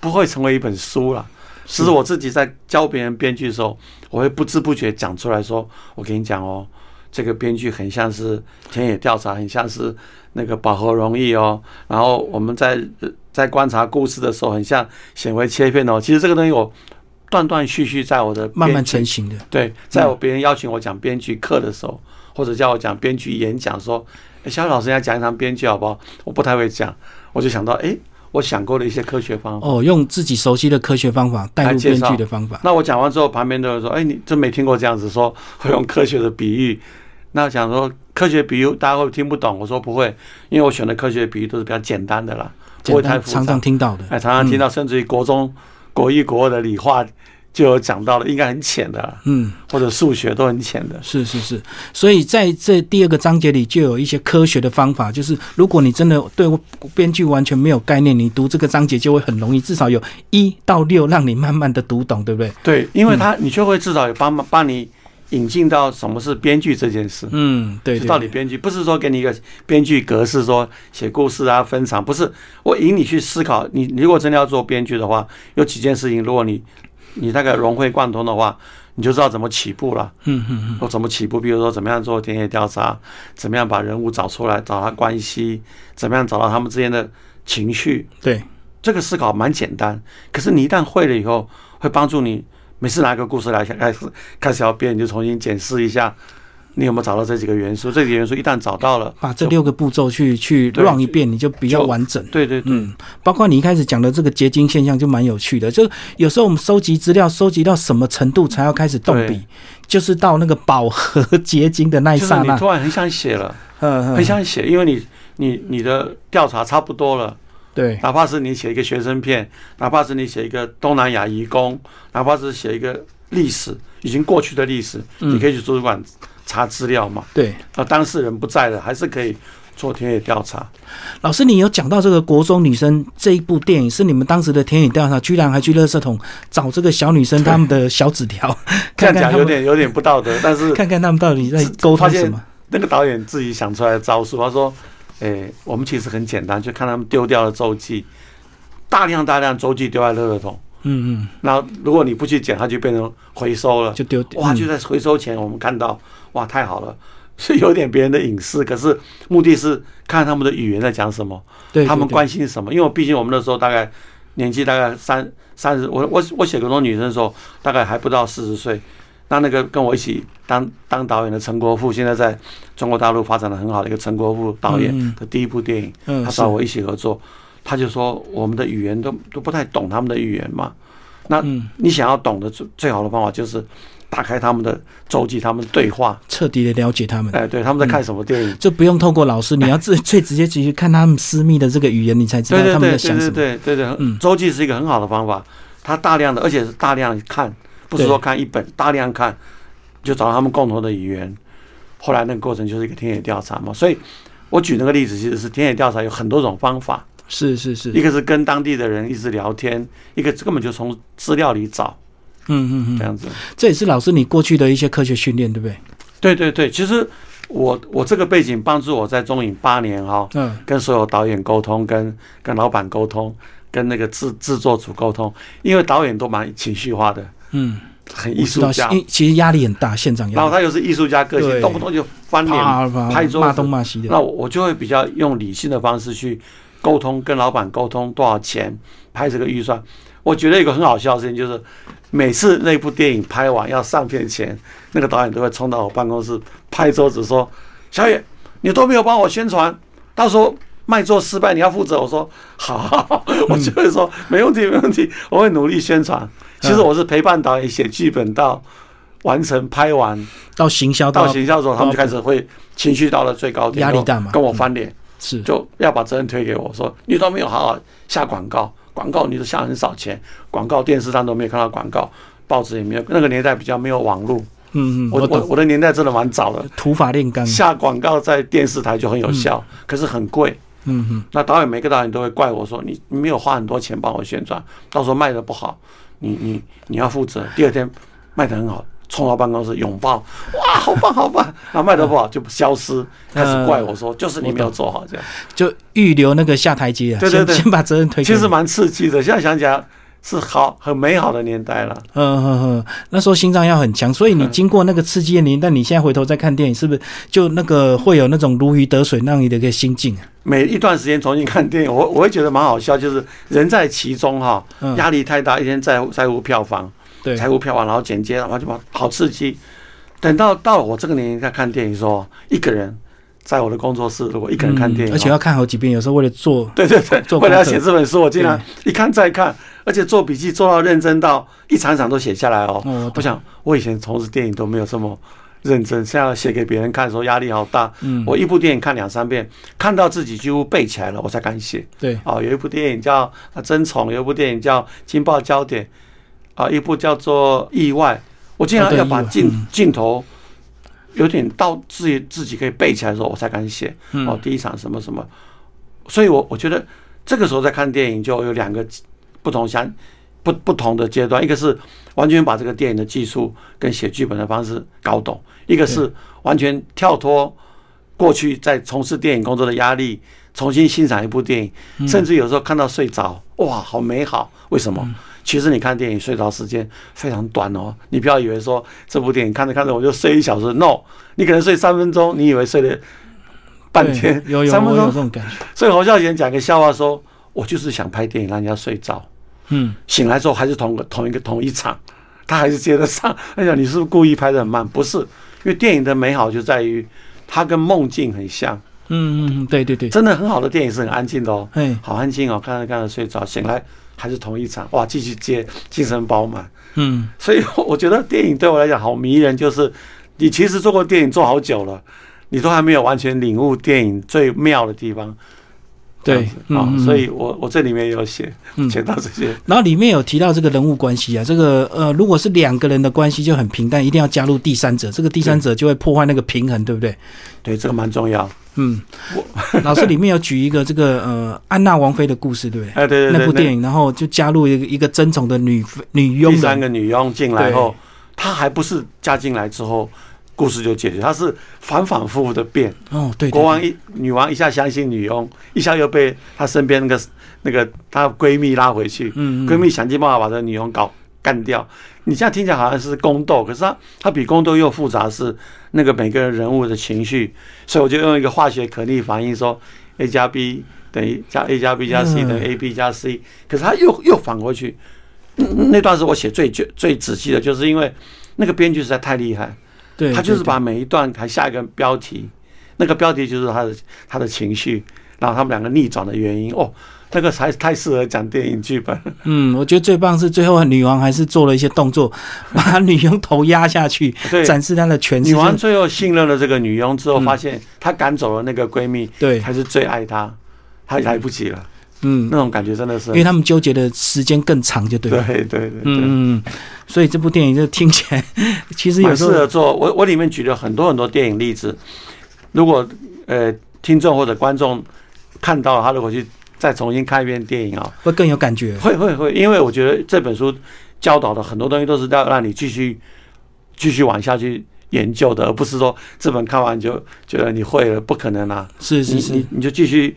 Speaker 2: 不会成为一本书了。只是我自己在教别人编剧的时候，我会不知不觉讲出来说：“我跟你讲哦，这个编剧很像是田野调查，很像是那个饱和容易哦。然后我们在在观察故事的时候，很像显微切片哦。其实这个东西我断断续续在我的
Speaker 1: 慢慢成型的，
Speaker 2: 对，在我别人邀请我讲编剧课的时候，或者叫我讲编剧演讲，说：“哎，小雨老师要讲一堂编剧好不好？”我不太会讲，我就想到，哎，我想过的一些科学方法。
Speaker 1: 哦，用自己熟悉的科学方法带入编剧的方法，
Speaker 2: 那我讲完之后，旁边的人说：“哎，你真没听过这样子说，会用科学的比喻。”那想说科学比喻，大家会听不懂？我说不会，因为我选的科学比喻都是比较简单的啦，不
Speaker 1: 简
Speaker 2: 会太复杂
Speaker 1: 常常。听到的，
Speaker 2: 哎，常常听到，甚至于国中、国一、国二的理化就有讲到了，应该很浅的，
Speaker 1: 嗯。
Speaker 2: 或者数学都很浅的。
Speaker 1: 是是是，所以在这第二个章节里就有一些科学的方法，就是如果你真的对编剧完全没有概念，你读这个章节就会很容易，至少有一到六让你慢慢的读懂，对不对？
Speaker 2: 对，因为他你就会至少有帮忙帮你引进到什么是编剧这件事。
Speaker 1: 嗯，对
Speaker 2: 到底编剧不是说给你一个编剧格式，说写故事啊、分场，不是我引你去思考。你你如果真的要做编剧的话，有几件事情，如果你你那个融会贯通的话，你就知道怎么起步了。
Speaker 1: 嗯嗯嗯，
Speaker 2: 我怎么起步，比如说怎么样做田野调查，怎么样把人物找出来，找他关系，怎么样找到他们之间的情绪，
Speaker 1: 对，
Speaker 2: 这个思考蛮简单，可是你一旦会了以后，会帮助你每次拿一个故事来开始开始要编，你就重新检视一下，你有没有找到这几个元素？这几个元素一旦找到了，
Speaker 1: 把这六个步骤去去
Speaker 2: 对
Speaker 1: run 一遍，你就比较完整。
Speaker 2: 对对对，
Speaker 1: 嗯，包括你一开始讲的这个结晶现象就蛮有趣的，就有时候我们收集资料收集到什么程度才要开始动笔，就是到那个饱和结晶的那一
Speaker 2: 就是
Speaker 1: 刹那，
Speaker 2: 你突然很想写了，很想写，因为你你你的调查差不多了，
Speaker 1: 对，
Speaker 2: 哪怕是你写一个学生片，哪怕是你写一个东南亚移工，哪怕是写一个历史已经过去的历史，
Speaker 1: 嗯。
Speaker 2: 你可以去图书馆查资料嘛。
Speaker 1: 对，
Speaker 2: 啊，当事人不在了，还是可以做田野调查。
Speaker 1: 老师，你有讲到这个国中女生这一部电影，是你们当时的田野调查，居然还去垃圾桶找这个小女生她们的小纸条，
Speaker 2: 这样讲
Speaker 1: 看看
Speaker 2: 有点有点不道德，但是
Speaker 1: 看看他们到底在沟通什么。
Speaker 2: 那个导演自己想出来的招数，他说：“诶、我们其实很简单，就看他们丢掉的周记，大量大量周记丢在垃圾桶。
Speaker 1: 嗯嗯，
Speaker 2: 然后如果你不去捡，它就变成回收了。
Speaker 1: 就丢
Speaker 2: 哇，
Speaker 1: 嗯
Speaker 2: 就在回收前，我们看到，哇，太好了，是有点别人的隐私，可是目的是看他们的语言在讲什么，
Speaker 1: 对
Speaker 2: 他们关心什么。因为毕竟我们那时候大概年纪大概三三十，我我我写国中女生的时候，大概还不到四十岁。那那个跟我一起当当导演的陈国富，现在在中国大陆发展的很好的一个陈国富导演的第一部电影，他找我一起合作，他就说我们的语言都都不太懂他们的语言嘛。那
Speaker 1: 嗯
Speaker 2: 你想要懂的最最好的方法就是打开他们的周记，他们对话，
Speaker 1: 彻底的了解他们。
Speaker 2: 哎，对，他们在看什么电影？
Speaker 1: 就不用透过老师，你要自最直接直接看他们私密的这个语言，你才知道他们
Speaker 2: 对对对对
Speaker 1: 在想什
Speaker 2: 对
Speaker 1: 么。
Speaker 2: 对对对，
Speaker 1: 嗯
Speaker 2: 周记是一个很好的方法，他大量的，而且是大量看，不是说看一本，大量看，就找到他们共同的语言。后来那个过程就是一个田野调查嘛，所以我举那个例子，其实是田野调查有很多种方法，
Speaker 1: 是是是，
Speaker 2: 一个是跟当地的人一直聊天，一个根本就从资料里找
Speaker 1: 嗯嗯嗯，
Speaker 2: 这样子。
Speaker 1: 这也是老师你过去的一些科学训练，对不对？
Speaker 2: 对对对，其实我我这个背景帮助我在中影八年哈、
Speaker 1: 嗯
Speaker 2: 跟所有导演沟通，跟跟老板沟通，跟那个制制作组沟通，因为导演都蛮情绪化的，
Speaker 1: 嗯，
Speaker 2: 很艺术家，
Speaker 1: 其实压力很大，现场压力，
Speaker 2: 然后他又是艺术家个性，
Speaker 1: 对
Speaker 2: 动不动就翻脸。拍桌子
Speaker 1: 骂东骂西的。
Speaker 2: 那我我就会比较用理性的方式去沟通，跟老板沟通多少钱拍这个预算。我觉得有个很好笑的事情就是，每次那部电影拍完要上片前，那个导演都会冲到我办公室拍桌子说：“小野，你都没有帮我宣传，到时候卖座失败你要负责。”我说：“好好，我就会说没问题，没问题，我会努力宣传。”其实我是陪伴导演写剧本到完成拍完
Speaker 1: 到行销
Speaker 2: 到
Speaker 1: 到
Speaker 2: 行销的时候，他们就开始会情绪到了最高点，
Speaker 1: 压力大嘛
Speaker 2: 跟我翻脸。
Speaker 1: 是
Speaker 2: 就要把责任推给我说，你都没有好好下广告，广告你都下很少钱，广告电视上都没有看到广告，报纸也没有，那个年代比较没有网络，
Speaker 1: 嗯嗯，
Speaker 2: 我我我的年代真的蛮早的，
Speaker 1: 土法炼钢。
Speaker 2: 下广告在电视台就很有效，可是很贵。
Speaker 1: 嗯嗯，
Speaker 2: 那导演每个导演都会怪我说，你你没有花很多钱帮我宣传，到时候卖的不好，你你你要负责。第二天卖的很好，冲到办公室拥抱，哇，好棒好棒。然后卖的不好就消失，开始怪我说，就是你没有做好这样。
Speaker 1: 就预留那个下台阶啊，
Speaker 2: 对对对
Speaker 1: 先 先把责任推。
Speaker 2: 其实蛮刺激的，现在想起来是好很美好的年代了。
Speaker 1: 嗯嗯嗯，那时候心脏要很强，所以你经过那个刺激的年代，你现在回头再看电影，是不是就那个会有那种如鱼得水那样的一个心境啊？
Speaker 2: 每一段时间重新看电影，我我会觉得蛮好笑，就是人在其中哈
Speaker 1: 嗯，
Speaker 2: 压力太大，一天在乎在乎票房，
Speaker 1: 对，
Speaker 2: 财务票房，然后剪接，然后就把好刺激。等到到我这个年龄再看电影的时候，一个人在我的工作室，如果一个人看电影，
Speaker 1: 嗯而且要看好几遍，有时候为了做，
Speaker 2: 对对对，
Speaker 1: 做
Speaker 2: 为了要写这本书，我竟然一看再看，而且做笔记做到认真到一场一场都写下来哦。
Speaker 1: 哦我
Speaker 2: 想我以前从事电影都没有这么认真，现在要写给别人看的时候压力好大。
Speaker 1: 嗯，
Speaker 2: 我一部电影看两三遍，看到自己几乎背起来了，我才敢写。
Speaker 1: 对，
Speaker 2: 哦，有一部电影叫《啊争宠》，有一部电影叫《惊爆焦点》，啊，一部叫做《意外》。我竟然
Speaker 1: 哦对意外
Speaker 2: 要把镜
Speaker 1: 嗯
Speaker 2: 镜头有点到自己自己可以背起来的时候，我才敢写。
Speaker 1: 嗯
Speaker 2: 哦，第一场什么什么，所以我我觉得这个时候在看电影就有两个不同相不不同的阶段，一个是完全把这个电影的技术跟写剧本的方式搞懂，一个是完全跳脱过去在从事电影工作的压力，重新欣赏一部电影，甚至有时候看到睡着，哇，好美好！为什么？其实你看电影睡着时间非常短哦，你不要以为说这部电影看着看着我就睡一小时，no，你可能睡三分钟，你以为睡了半天，
Speaker 1: 有有
Speaker 2: 三分钟
Speaker 1: 这。种感觉，
Speaker 2: 所以侯孝贤讲个笑话说，我就是想拍电影让人家睡着，
Speaker 1: 嗯，
Speaker 2: 醒来之后还是同个同一个同一场，他还是接得上。哎呀，你是不是故意拍的很慢？不是，因为电影的美好就在于它跟梦境很像。
Speaker 1: 嗯嗯嗯，对对对，
Speaker 2: 真的很好的电影是很安静的哦，
Speaker 1: 哎，
Speaker 2: 好安静哦，看着看着睡着，醒来还是同一场，哇，继续接，精神饱满。
Speaker 1: 嗯，
Speaker 2: 所以我觉得电影对我来讲好迷人，就是你其实做过电影做好久了，你都还没有完全领悟电影最妙的地方。
Speaker 1: 对
Speaker 2: 这样子啊
Speaker 1: 嗯嗯，
Speaker 2: 所以我我这里面也有写
Speaker 1: 嗯
Speaker 2: 写到这些，
Speaker 1: 然后里面有提到这个人物关系啊，这个呃，如果是两个人的关系就很平淡，一定要加入第三者，这个第三者就会破坏那个平衡，对不对？
Speaker 2: 对，这个蛮重要。
Speaker 1: 嗯，老师里面有举一个这个呃安娜王妃的故事，对不对？
Speaker 2: 哎，对对对，
Speaker 1: 那部电影，然后就加入一个一个争宠的女女佣
Speaker 2: 第三
Speaker 1: 人，
Speaker 2: 个女佣进来后，她还不是嫁进来之后。故事就解决，它是反反复复的变。
Speaker 1: 哦，对
Speaker 2: 国王一女王一下相信女佣，一下又被她身边那个那个她闺蜜拉回去，
Speaker 1: 嗯嗯
Speaker 2: 闺蜜想尽办法把这个女佣搞干掉。你这样听起来好像是宫斗，可是它它比宫斗又复杂，是那个每个人人物的情绪。所以我就用一个化学可逆反应说，a 加 b 等于加 a 加 b 加 c
Speaker 1: 嗯
Speaker 2: 等于 a b 加 c，可是它又又反过去。嗯那段是我写最最最仔细的，就是因为那个编剧实在太厉害。
Speaker 1: 对，
Speaker 2: 他就是把每一段还下一个标题，那个标题就是他的他的情绪，然后他们两个逆转的原因。哦，那个才太适合讲电影剧本。
Speaker 1: 嗯，我觉得最棒是最后女王还是做了一些动作，把女佣头压下去，
Speaker 2: 对，
Speaker 1: 展示她的权势。
Speaker 2: 女王最后信任了这个女佣之后，发现她赶走了那个闺蜜，
Speaker 1: 对，
Speaker 2: 还是最爱她，她来不及了。
Speaker 1: 嗯，
Speaker 2: 那种感觉真的是，
Speaker 1: 因为他们纠结的时间更长，就对了。
Speaker 2: 对对对对，
Speaker 1: 嗯嗯，所以这部电影就听起来，其实有时候
Speaker 2: 适合做。我我里面举了很多很多电影例子，如果呃听众或者观众看到他如果去再重新看一遍电影啊，
Speaker 1: 会更有感觉。
Speaker 2: 会会会，因为我觉得这本书教导的很多东西都是要让你继续继续往下去研究的，而不是说这本看完就觉得你会了，不可能啊！
Speaker 1: 是是是
Speaker 2: 你你，你就继续。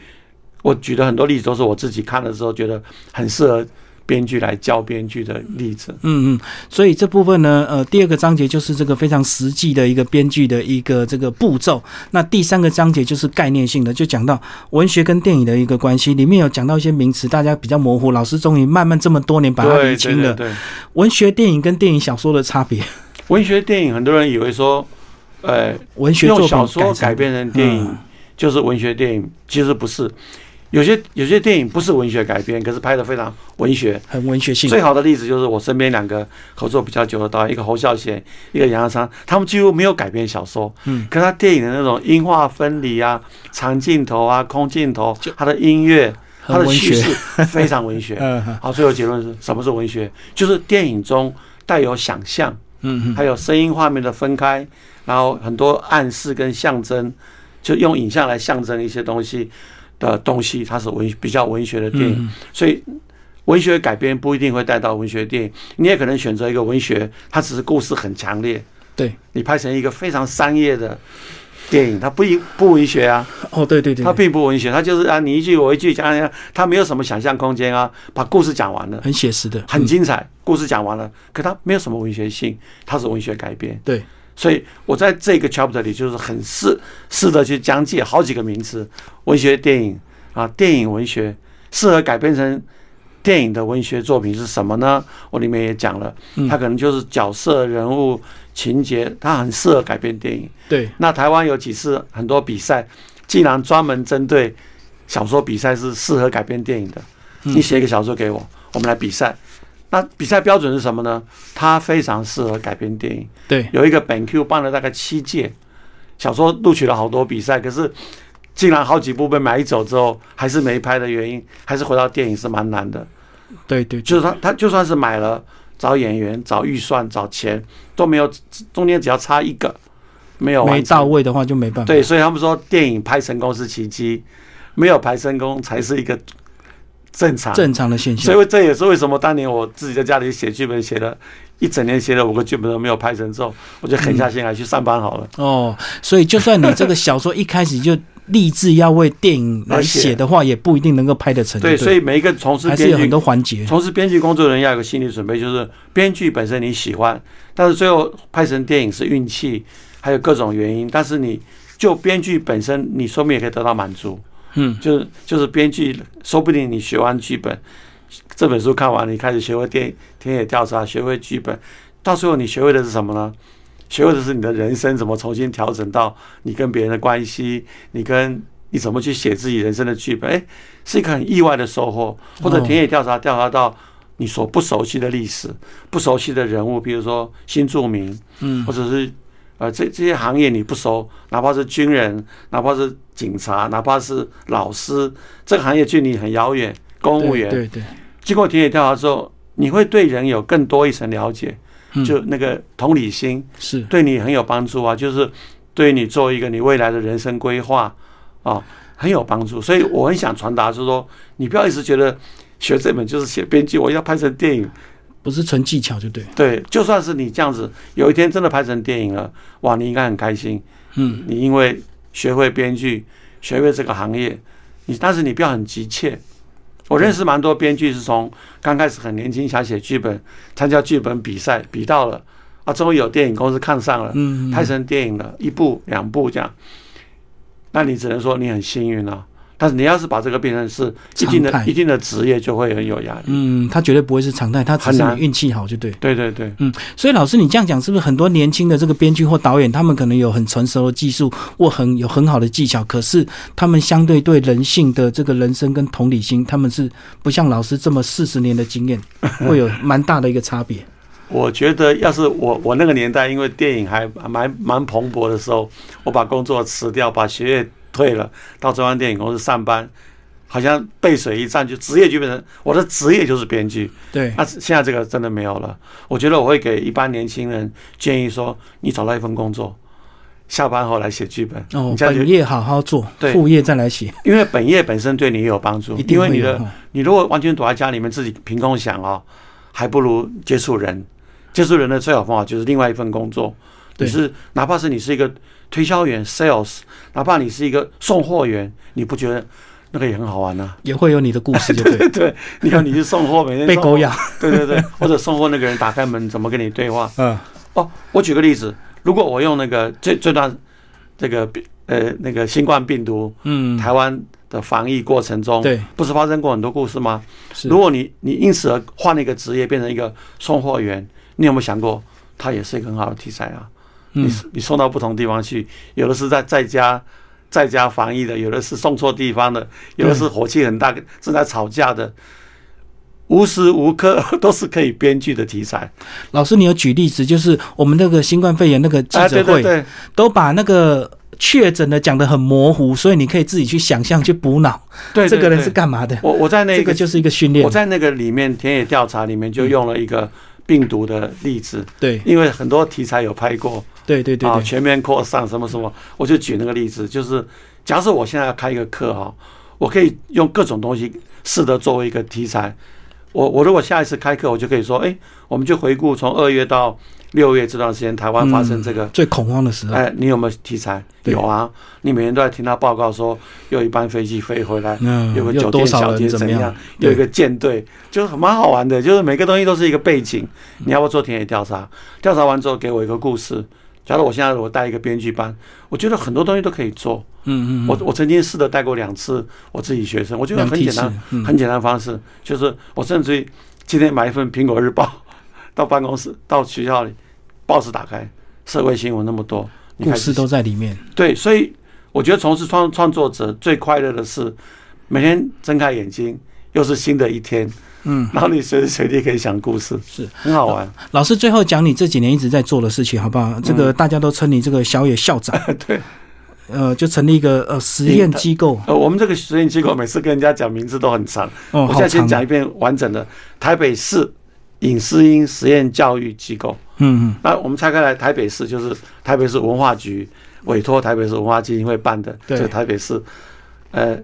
Speaker 2: 我举的很多例子都是我自己看的时候觉得很适合编剧来教编剧的例子。
Speaker 1: 嗯嗯，所以这部分呢，呃，第二个章节就是这个非常实际的一个编剧的一个这个步骤。那第三个章节就是概念性的，就讲到文学跟电影的一个关系，里面有讲到一些名词，大家比较模糊。老师终于慢慢这么多年把它
Speaker 2: 对
Speaker 1: 理清了。
Speaker 2: 对
Speaker 1: 文学电影跟电影小说的差别，
Speaker 2: 文学电影很多人以为说，呃，
Speaker 1: 文学
Speaker 2: 用小说改编成电影
Speaker 1: 嗯
Speaker 2: 就是文学电影，其实不是。有些有些电影不是文学改编，可是拍的非常文学。
Speaker 1: 很文学性。
Speaker 2: 最好的例子就是我身边两个合作比较久的导演，一个侯孝贤，一个杨德昌，他们几乎没有改编小说，
Speaker 1: 嗯，
Speaker 2: 可他电影的那种音画分离啊、长镜头啊、空镜头
Speaker 1: 就，
Speaker 2: 他的音乐、他。的叙事 非常文学。
Speaker 1: 嗯
Speaker 2: 好，最后结论是什么是文学？就是电影中带有想象，
Speaker 1: 嗯嗯，
Speaker 2: 还有声音画面的分开，然后很多暗示跟象征，就用影像来象征一些东西的东西，它是文比较文学的电影。
Speaker 1: 嗯。
Speaker 2: 所以文学改编不一定会带到文学电影，你也可能选择一个文学，它只是故事很强烈，
Speaker 1: 对，
Speaker 2: 你拍成一个非常商业的电影，它不一不文学啊，
Speaker 1: 哦，对对对，
Speaker 2: 它并不文学，它就是啊你一句我一句讲讲，它没有什么想象空间啊，把故事讲完了。
Speaker 1: 很写实的，嗯。
Speaker 2: 很精彩，故事讲完了，可它没有什么文学性，它是文学改编。
Speaker 1: 对，
Speaker 2: 所以我在这个 chapter 里就是很试试着去讲解好几个名词，文学电影啊，电影文学适合改编成电影的文学作品是什么呢？我里面也讲了，
Speaker 1: 嗯
Speaker 2: 它可能就是角色、人物、情节，它很适合改编电影。
Speaker 1: 对，
Speaker 2: 那台湾有几次很多比赛，竟然专门针对小说比赛是适合改编电影的。
Speaker 1: 嗯
Speaker 2: 你写一个小说给我，我们来比赛。那比赛标准是什么呢？它非常适合改编电影。
Speaker 1: 对，
Speaker 2: 有一个本 Q 办了大概七届，小说录取了好多比赛，可是竟然好几部被买走之后还是没拍的原因，还是回到电影是蛮难的。
Speaker 1: 对对，
Speaker 2: 就是他他就算是买了，找演员、找预算、找钱都没有，中间只要差一个没有
Speaker 1: 没到位的话就没办法。
Speaker 2: 对，所以他们说电影拍成功是奇迹，没有拍成功才是一个正常。
Speaker 1: 正常的现象。
Speaker 2: 所以这也是为什么当年我自己在家里写剧本，写了一整年，写了五个剧本都没有拍成之后，我就狠下心来去上班好了。
Speaker 1: 哦，所以就算你这个小说一开始就立志要为电影来写的话，也不一定能够拍得成。
Speaker 2: 对，
Speaker 1: 对，
Speaker 2: 所以每一个从事编剧
Speaker 1: 还是有很多环节。
Speaker 2: 从事编剧工作的人要有个心理准备，就是编剧本身你喜欢，但是最后拍成电影是运气，还有各种原因。但是你就编剧本身，你说不定也可以得到满足。
Speaker 1: 嗯，
Speaker 2: 就是就是编剧，说不定你学完剧本，这本书看完，你开始学会电田野调查，学会剧本，到最后你学会的是什么呢？学会的是你的人生怎么重新调整到你跟别人的关系，你跟你怎么去写自己人生的剧本，哎，是一个很意外的收获。或者
Speaker 1: 哦
Speaker 2: 田野调查调查到你所不熟悉的历史、不熟悉的人物，比如说新著名，
Speaker 1: 嗯
Speaker 2: 或者是呃，这这些行业你不熟，哪怕是军人，哪怕是警察，哪怕是老师，这个行业距离很遥远。公务员，
Speaker 1: 对对，
Speaker 2: 经过田野调查之后，你会对人有更多一层了解，就那个同理心
Speaker 1: 是
Speaker 2: 对你很有帮助啊，就是对你做一个你未来的人生规划啊，很有帮助。所以我很想传达，就是说，你不要一直觉得学这本就是写编剧，我要拍成电影。
Speaker 1: 不是纯技巧就对，
Speaker 2: 对，就算是你这样子，有一天真的拍成电影了，哇，你应该很开心。
Speaker 1: 嗯，
Speaker 2: 你因为学会编剧，学会这个行业，你但是你不要很急切。我认识蛮多编剧是从刚开始很年轻想写剧本，参加剧本比赛，比到了啊，终于有电影公司看上了，
Speaker 1: 嗯，
Speaker 2: 拍成电影了，一部两部这样，那你只能说你很幸运了。但是你要是把这个变成是一定的、一定的职业，就会很有压力。
Speaker 1: 嗯，他绝对不会是常态，他只是你运气好就对。
Speaker 2: 对对对，
Speaker 1: 嗯，所以老师你这样讲，是不是很多年轻的这个编剧或导演，他们可能有很成熟的技术或很有很好的技巧，可是他们相对对人性的这个人生跟同理心，他们是不像老师这么四十年的经验，会有蛮大的一个差别。
Speaker 2: 我觉得，要是我我那个年代，因为电影还蛮蛮蓬勃的时候，我把工作辞掉，把学业。退了，到中央电影公司上班，好像背水一战，就职业就变成我的职业就是编剧。
Speaker 1: 对，
Speaker 2: 那现在这个真的没有了。我觉得我会给一般年轻人建议说：你找到一份工作，下班后来写剧本。
Speaker 1: 哦，本业好好做，副业再来写。
Speaker 2: 因为本业本身对你也有帮助。因为你的你如果完全躲在家里面自己凭空想哦，还不如接触人。接触人的最好方法就是另外一份工作。你是哪怕是你是一个。推销员 （sales），哪怕你是一个送货员，你不觉得那个也很好玩呢？
Speaker 1: 也会有你的故事，
Speaker 2: 对对对。你看，你去送货，每 天
Speaker 1: 被狗咬，
Speaker 2: 对对对，或者送货那个人打开门怎么跟你对话？
Speaker 1: 嗯，
Speaker 2: 哦，我举个例子，如果我用那个最这段这个呃那个新冠病毒，
Speaker 1: 嗯，
Speaker 2: 台湾的防疫过程中，
Speaker 1: 对，
Speaker 2: 不是发生过很多故事吗？
Speaker 1: 是。
Speaker 2: 如果你你因此而换了一个职业，变成一个送货员，你有没有想过，它也是一个很好的题材啊？你你送到不同地方去，有的是在在家在家防疫的，有的是送错地方的，有的是火气很大正在吵架的，无时无刻 都是可以编剧的题材。
Speaker 1: 老师，你有举例子，就是我们那个新冠肺炎那个记者
Speaker 2: 会，
Speaker 1: 都把那个确诊的讲的很模糊，所以你可以自己去想象去补脑。
Speaker 2: 对，
Speaker 1: 这个人是干嘛的？
Speaker 2: 我我在那
Speaker 1: 个就是一个训练。
Speaker 2: 我在那个里面田野调查里面就用了一个病毒的例子。
Speaker 1: 对，
Speaker 2: 因为很多题材有拍过。
Speaker 1: 对对对，啊，
Speaker 2: 全面扩散什么什么，我就举那个例子，就是假设我现在要开一个课哈，我可以用各种东西试着作为一个题材。我我如果下一次开课，我就可以说，哎，我们就回顾从二月到六月这段时间，台湾发生这个
Speaker 1: 最恐慌的时候。
Speaker 2: 哎，你有没有题材？有啊，你每天都在听他报告说，有一班飞机飞回来，有个酒店小姐怎样，有一个舰队，就是蛮好玩的，就是每个东西都是一个背景。你要不做田野调查？调查完之后给我一个故事。假如我现在我带一个编剧班，我觉得很多东西都可以做。
Speaker 1: 嗯
Speaker 2: 嗯，我我曾经试着带过两次我自己学生，我觉得很简单，很简单方式，就是我甚至于今天买一份苹果日报，到办公室到学校里，报纸打开，社会新闻那么多，
Speaker 1: 故事都在里面。
Speaker 2: 对，所以我觉得从事创创作者最快乐的是每天睁开眼睛，又是新的一天。
Speaker 1: 嗯，
Speaker 2: 然后你随时随地可以讲故事，
Speaker 1: 是
Speaker 2: 很好玩。
Speaker 1: 老师最后讲你这几年一直在做的事情，好不好？这个大家都称你这个小野校长。
Speaker 2: 对，
Speaker 1: 呃，就成立一个呃实验机构。
Speaker 2: 呃，我们这个实验机构每次跟人家讲名字都很长，我现在先讲一遍完整的：台北市影视音实验教育机构。
Speaker 1: 嗯嗯。
Speaker 2: 那我们拆开来，台北市就是台北市文化局委托台北市文化基金会办的，这个台北市，呃。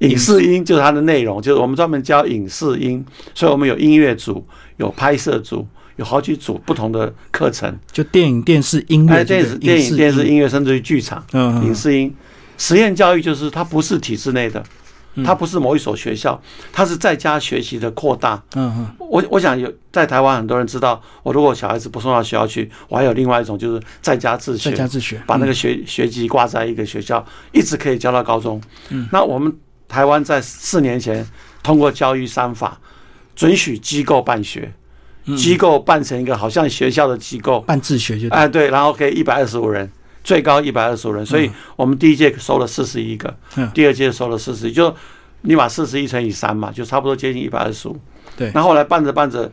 Speaker 2: 影视音就是它的内容，就是我们专门教影视音，所以我们有音乐组、有拍摄组、有好几组不同的课程。
Speaker 1: 就电影、电视、音乐、
Speaker 2: 电视、电影、电视、音乐，甚至于剧场、
Speaker 1: 嗯，
Speaker 2: 影视音实验教育，就是它不是体制内的，它不是某一所学校，它是在家学习的扩大。
Speaker 1: 嗯嗯，
Speaker 2: 我我想有在台湾很多人知道，我如果小孩子不送到学校去，我还有另外一种就是在家自学，
Speaker 1: 在家自学，
Speaker 2: 把那个学学籍挂在一个学校，一直可以教到高中。
Speaker 1: 嗯，
Speaker 2: 那我们。台湾在四年前通过教育三法，准许机构办学，机构办成一个好像学校的机构，
Speaker 1: 办自学就
Speaker 2: 哎对，然后可以一百二十五人，最高一百二十五人，所以我们第一届收了四十一个，第二届收了四十，就你把四十一乘以三嘛，就差不多接近一百二十五。
Speaker 1: 对，
Speaker 2: 那后来办着办着，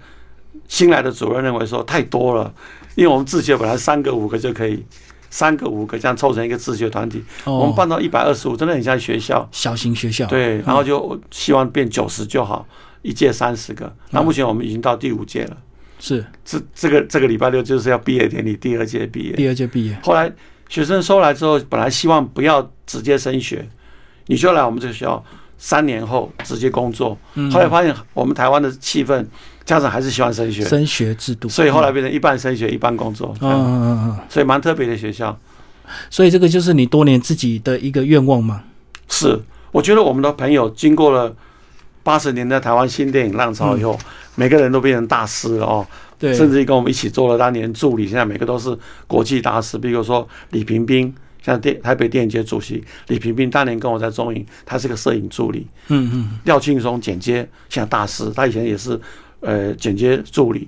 Speaker 2: 新来的主任认为说太多了，因为我们自学本来三个五个就可以，三个五个这样凑成一个自学团体，我们办到一百二十五，真的很像学校。
Speaker 1: 小型学校。
Speaker 2: 对，然后就希望变九十就好，一届三十个。那目前我们已经到第五届了。
Speaker 1: 是，
Speaker 2: 这这个这个礼拜六就是要毕业典礼，第二届毕业。
Speaker 1: 第二届毕业。
Speaker 2: 后来学生收来之后，本来希望不要直接升学，你就来我们这个学校，三年后直接工作。后来发现我们台湾的气氛，家长还是喜欢升学，
Speaker 1: 升学制度，
Speaker 2: 所以后来变成一半升学，一半工作。嗯嗯嗯嗯。所以蛮特别的学校。
Speaker 1: 所以这个就是你多年自己的一个愿望吗？
Speaker 2: 是，我觉得我们的朋友经过了八十年代台湾新电影浪潮以后。每个人都变成大师了哦，
Speaker 1: 对，
Speaker 2: 甚至于跟我们一起做了当年助理，现在每个都是国际大师。比如说李平斌，像电台北电影节主席李平斌，当年跟我在中影，他是个摄影助理。嗯嗯。廖庆松剪接像大师，他以前也是呃剪接助理。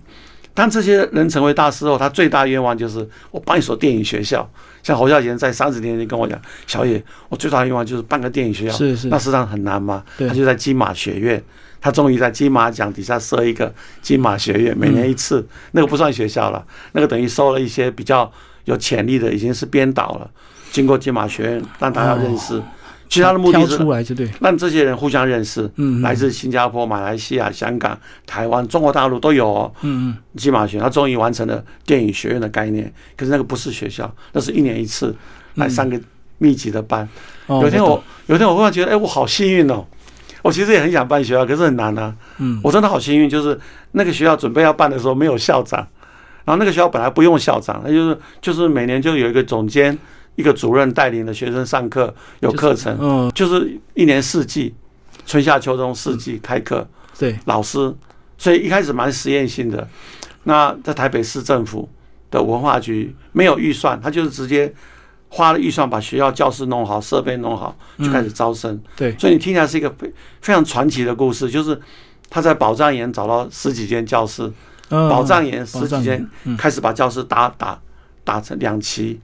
Speaker 2: 当这些人成为大师后，他最大愿望就是我办一所电影学校。像侯孝贤在三十年前跟我讲，小野，我最大的愿望就是办个电影学校。
Speaker 1: 是是。
Speaker 2: 那实际上很难嘛，他就在金马学院。他终于在金马奖底下设一个金马学院，每年一次，那个不算学校了，那个等于收了一些比较有潜力的，已经是编导了。经过金马学院让大家认识，其他的目的是
Speaker 1: 出来就对，
Speaker 2: 让这些人互相认识。嗯，来自新加坡、马来西亚、香港、台湾、中国大陆都有。哦。嗯嗯，金马学院他终于完成了电影学院的概念，可是那个不是学校，那是一年一次来上个密集的班。有天我有天我忽然觉得，哎，我好幸运哦。我其实也很想办学校，可是很难啊。嗯，我真的好幸运，就是那个学校准备要办的时候没有校长，然后那个学校本来不用校长，那就是就是每年就有一个总监、一个主任带领的学生上课，有课程，嗯，就是一年四季，春夏秋冬四季开课。
Speaker 1: 对，
Speaker 2: 老师，所以一开始蛮实验性的。那在台北市政府的文化局没有预算，他就是直接。花了预算把学校教室弄好，设备弄好，就开始招生。
Speaker 1: 对，
Speaker 2: 所以你听起来是一个非非常传奇的故事，就是他在宝藏岩找到十几间教室，宝藏岩十几间开始把教室打打打成两期，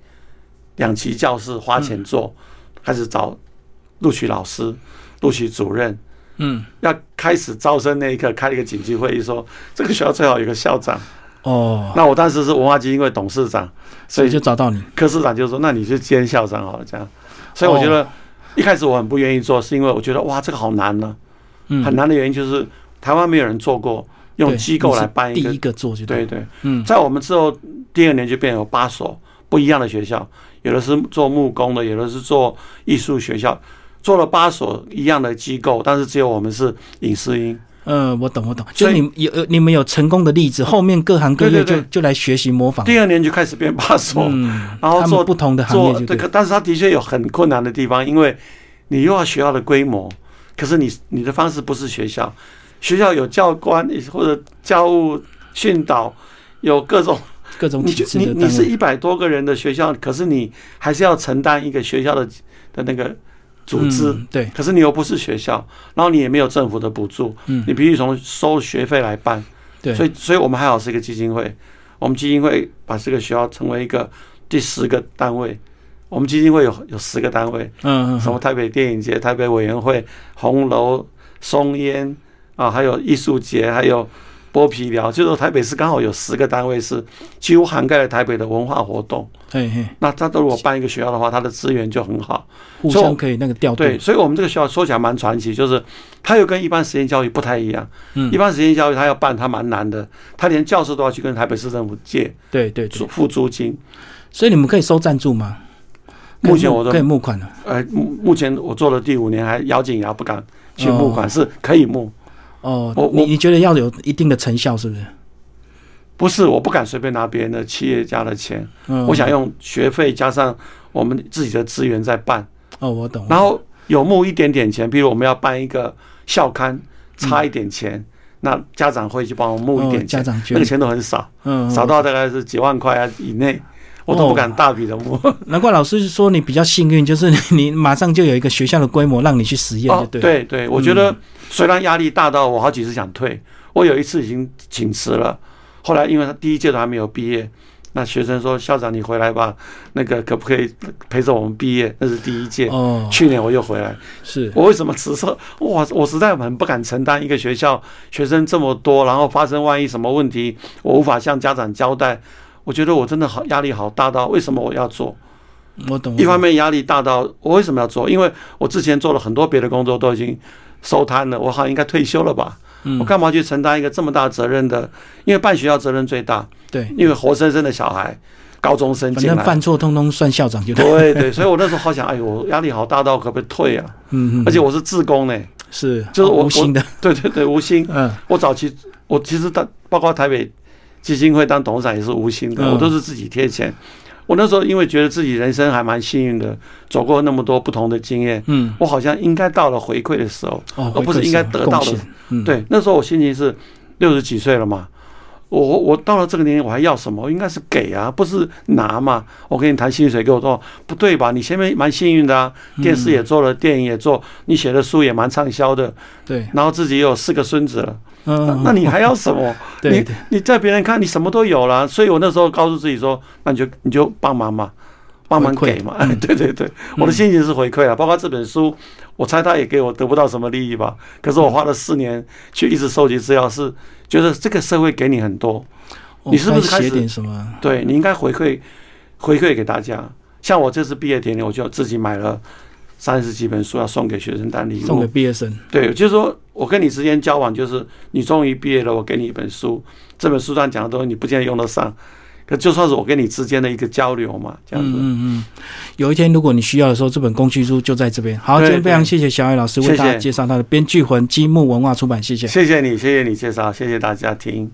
Speaker 2: 两期教室花钱做，开始找录取老师、录取主任。嗯，要开始招生那一刻，开了一个紧急会议，说这个学校最好有个校长。哦，那我当时是文化基金会董事长，
Speaker 1: 所以就找到你。
Speaker 2: 科市长就说：“那你去兼校长好了。”这样，所以我觉得一开始我很不愿意做，是因为我觉得哇，这个好难呢。嗯，很难的原因就是台湾没有人做过，用机构来办一
Speaker 1: 个第一个做就
Speaker 2: 对对。嗯，在我们之后第二年就变有八所不一样的学校，有的是做木工的，有的是做艺术学校，做了八所一样的机构，但是只有我们是影视音。
Speaker 1: 嗯，我懂，我懂。就你有你们有成功的例子，后面各行各业就就来学习模仿。
Speaker 2: 第二年就开始变八所，然后做
Speaker 1: 不同的行业。
Speaker 2: 对，但是他的确有很困难的地方，因为你又要学校的规模，可是你你的方式不是学校，学校有教官或者教务训导，有各种
Speaker 1: 各种体制
Speaker 2: 的你你是一百多个人的学校，可是你还是要承担一个学校的的那个。组织。
Speaker 1: 对，
Speaker 2: 可是你又不是学校，然后你也没有政府的补助，嗯，你必须从收学费来办，
Speaker 1: 对，
Speaker 2: 所以，所以我们还好是一个基金会，我们基金会把这个学校成为一个第十个单位，我们基金会有有十个单位，嗯嗯，什么台北电影节、台北委员会、红楼、松烟啊，还有艺术节，还有。剥皮寮，就是台北市刚好有十个单位是几乎涵盖了台北的文化活动。
Speaker 1: 嘿嘿，
Speaker 2: 那他如果办一个学校的话，他的资源就很好，
Speaker 1: 互相可以那个调
Speaker 2: 对，所以我们这个学校说起来蛮传奇，就是它又跟一般实验教育不太一样。嗯，一般实验教育他要办，他蛮难的，他连教室都要去跟台北市政府借，
Speaker 1: 对对，
Speaker 2: 付租金。
Speaker 1: 所以你们可以收赞助吗？
Speaker 2: 目前我都
Speaker 1: 可以募款了。
Speaker 2: 呃，目目前我做了第五年，还咬紧牙不敢去募款，是可以募。
Speaker 1: 哦，我你你觉得要有一定的成效是不是？
Speaker 2: 不是，我不敢随便拿别人的企业家的钱，我想用学费加上我们自己的资源在办。
Speaker 1: 哦，我懂。
Speaker 2: 然后有募一点点钱，比如我们要办一个校刊，差一点钱，那家长会去帮我募一点钱，那个钱都很少，嗯，少到大概是几万块啊以内。我都不敢大笔的摸，
Speaker 1: 难怪老师说你比较幸运，就是 你马上就有一个学校的规模让你去实验，就对。
Speaker 2: 对对，我觉得虽然压力大到我好几次想退，我有一次已经请辞了，后来因为他第一届都还没有毕业，那学生说：“校长，你回来吧，那个可不可以陪着我们毕业？那是第一届。
Speaker 1: 哦，
Speaker 2: 去年我又回来，
Speaker 1: 是
Speaker 2: 我为什么辞社？哇，我实在很不敢承担一个学校学生这么多，然后发生万一什么问题，我无法向家长交代。我觉得我真的好压力好大到，为什么我要做？
Speaker 1: 我懂。
Speaker 2: 一方面压力大到，我为什么要做？因为我之前做了很多别的工作都已经收摊了，我好像应该退休了吧？
Speaker 1: 嗯
Speaker 2: 我干嘛去承担一个这么大责任的？因为办学校责任最大，
Speaker 1: 对，
Speaker 2: 因为活生生的小孩，高中生
Speaker 1: 反正。犯错通通算校长就对。
Speaker 2: 对对，所以我那时候好想，哎呦，我压力好大到可不可以退啊？
Speaker 1: 嗯嗯，
Speaker 2: 而且我是自工呢，
Speaker 1: 是
Speaker 2: 就是我
Speaker 1: 无心的。
Speaker 2: 对对对，无心。
Speaker 1: 嗯
Speaker 2: 我早期我其实到包括台北基金会当董事长也是无心的，
Speaker 1: 嗯。
Speaker 2: 我都是自己贴钱。我那时候因为觉得自己人生还蛮幸运的，走过那么多不同的经验，
Speaker 1: 嗯，
Speaker 2: 我好像应该到了回馈的时候，
Speaker 1: 哦，
Speaker 2: 而不是应该得到的对，那时候我心情是六十几岁了嘛，我我到了这个年龄，我还要什么？应该是给啊，不是拿嘛。我跟你谈薪水，跟我说不对吧？你前面蛮幸运的啊，电视也做了，电影也做，你写的书也蛮畅销的，
Speaker 1: 对，
Speaker 2: 然后自己也有四个孙子了，
Speaker 1: 嗯，
Speaker 2: 那你还要什么？你你在别人看你什么都有了，所以我那时候告诉自己说，那你就你就帮忙嘛，帮忙给嘛。哎，对对对，我的心情是回馈啊，包括这本书，我猜他也给我得不到什么利益吧。可是我花了四年去一直收集资料，是觉得这个社会给你很多，你是不是
Speaker 1: 写
Speaker 2: 开始
Speaker 1: 点什么？
Speaker 2: 对你应该回馈回馈给大家。像我这次毕业典礼，我就自己买了三十几本书要送给学生当礼物
Speaker 1: 送给。毕业生？
Speaker 2: 对，就是说我跟你之间交往，就是你终于毕业了，我给你一本书，这本书上讲的东西你不见得用得上，可就算是我跟你之间的一个交流嘛，这样子。
Speaker 1: 嗯嗯嗯，有一天如果你需要的时候，这本工具书就在这边。好，今天非常谢谢小艾老师为大家介绍他的《编剧魂》积木文化出版，谢谢。
Speaker 2: 谢谢你，谢谢你介绍，谢谢大家听。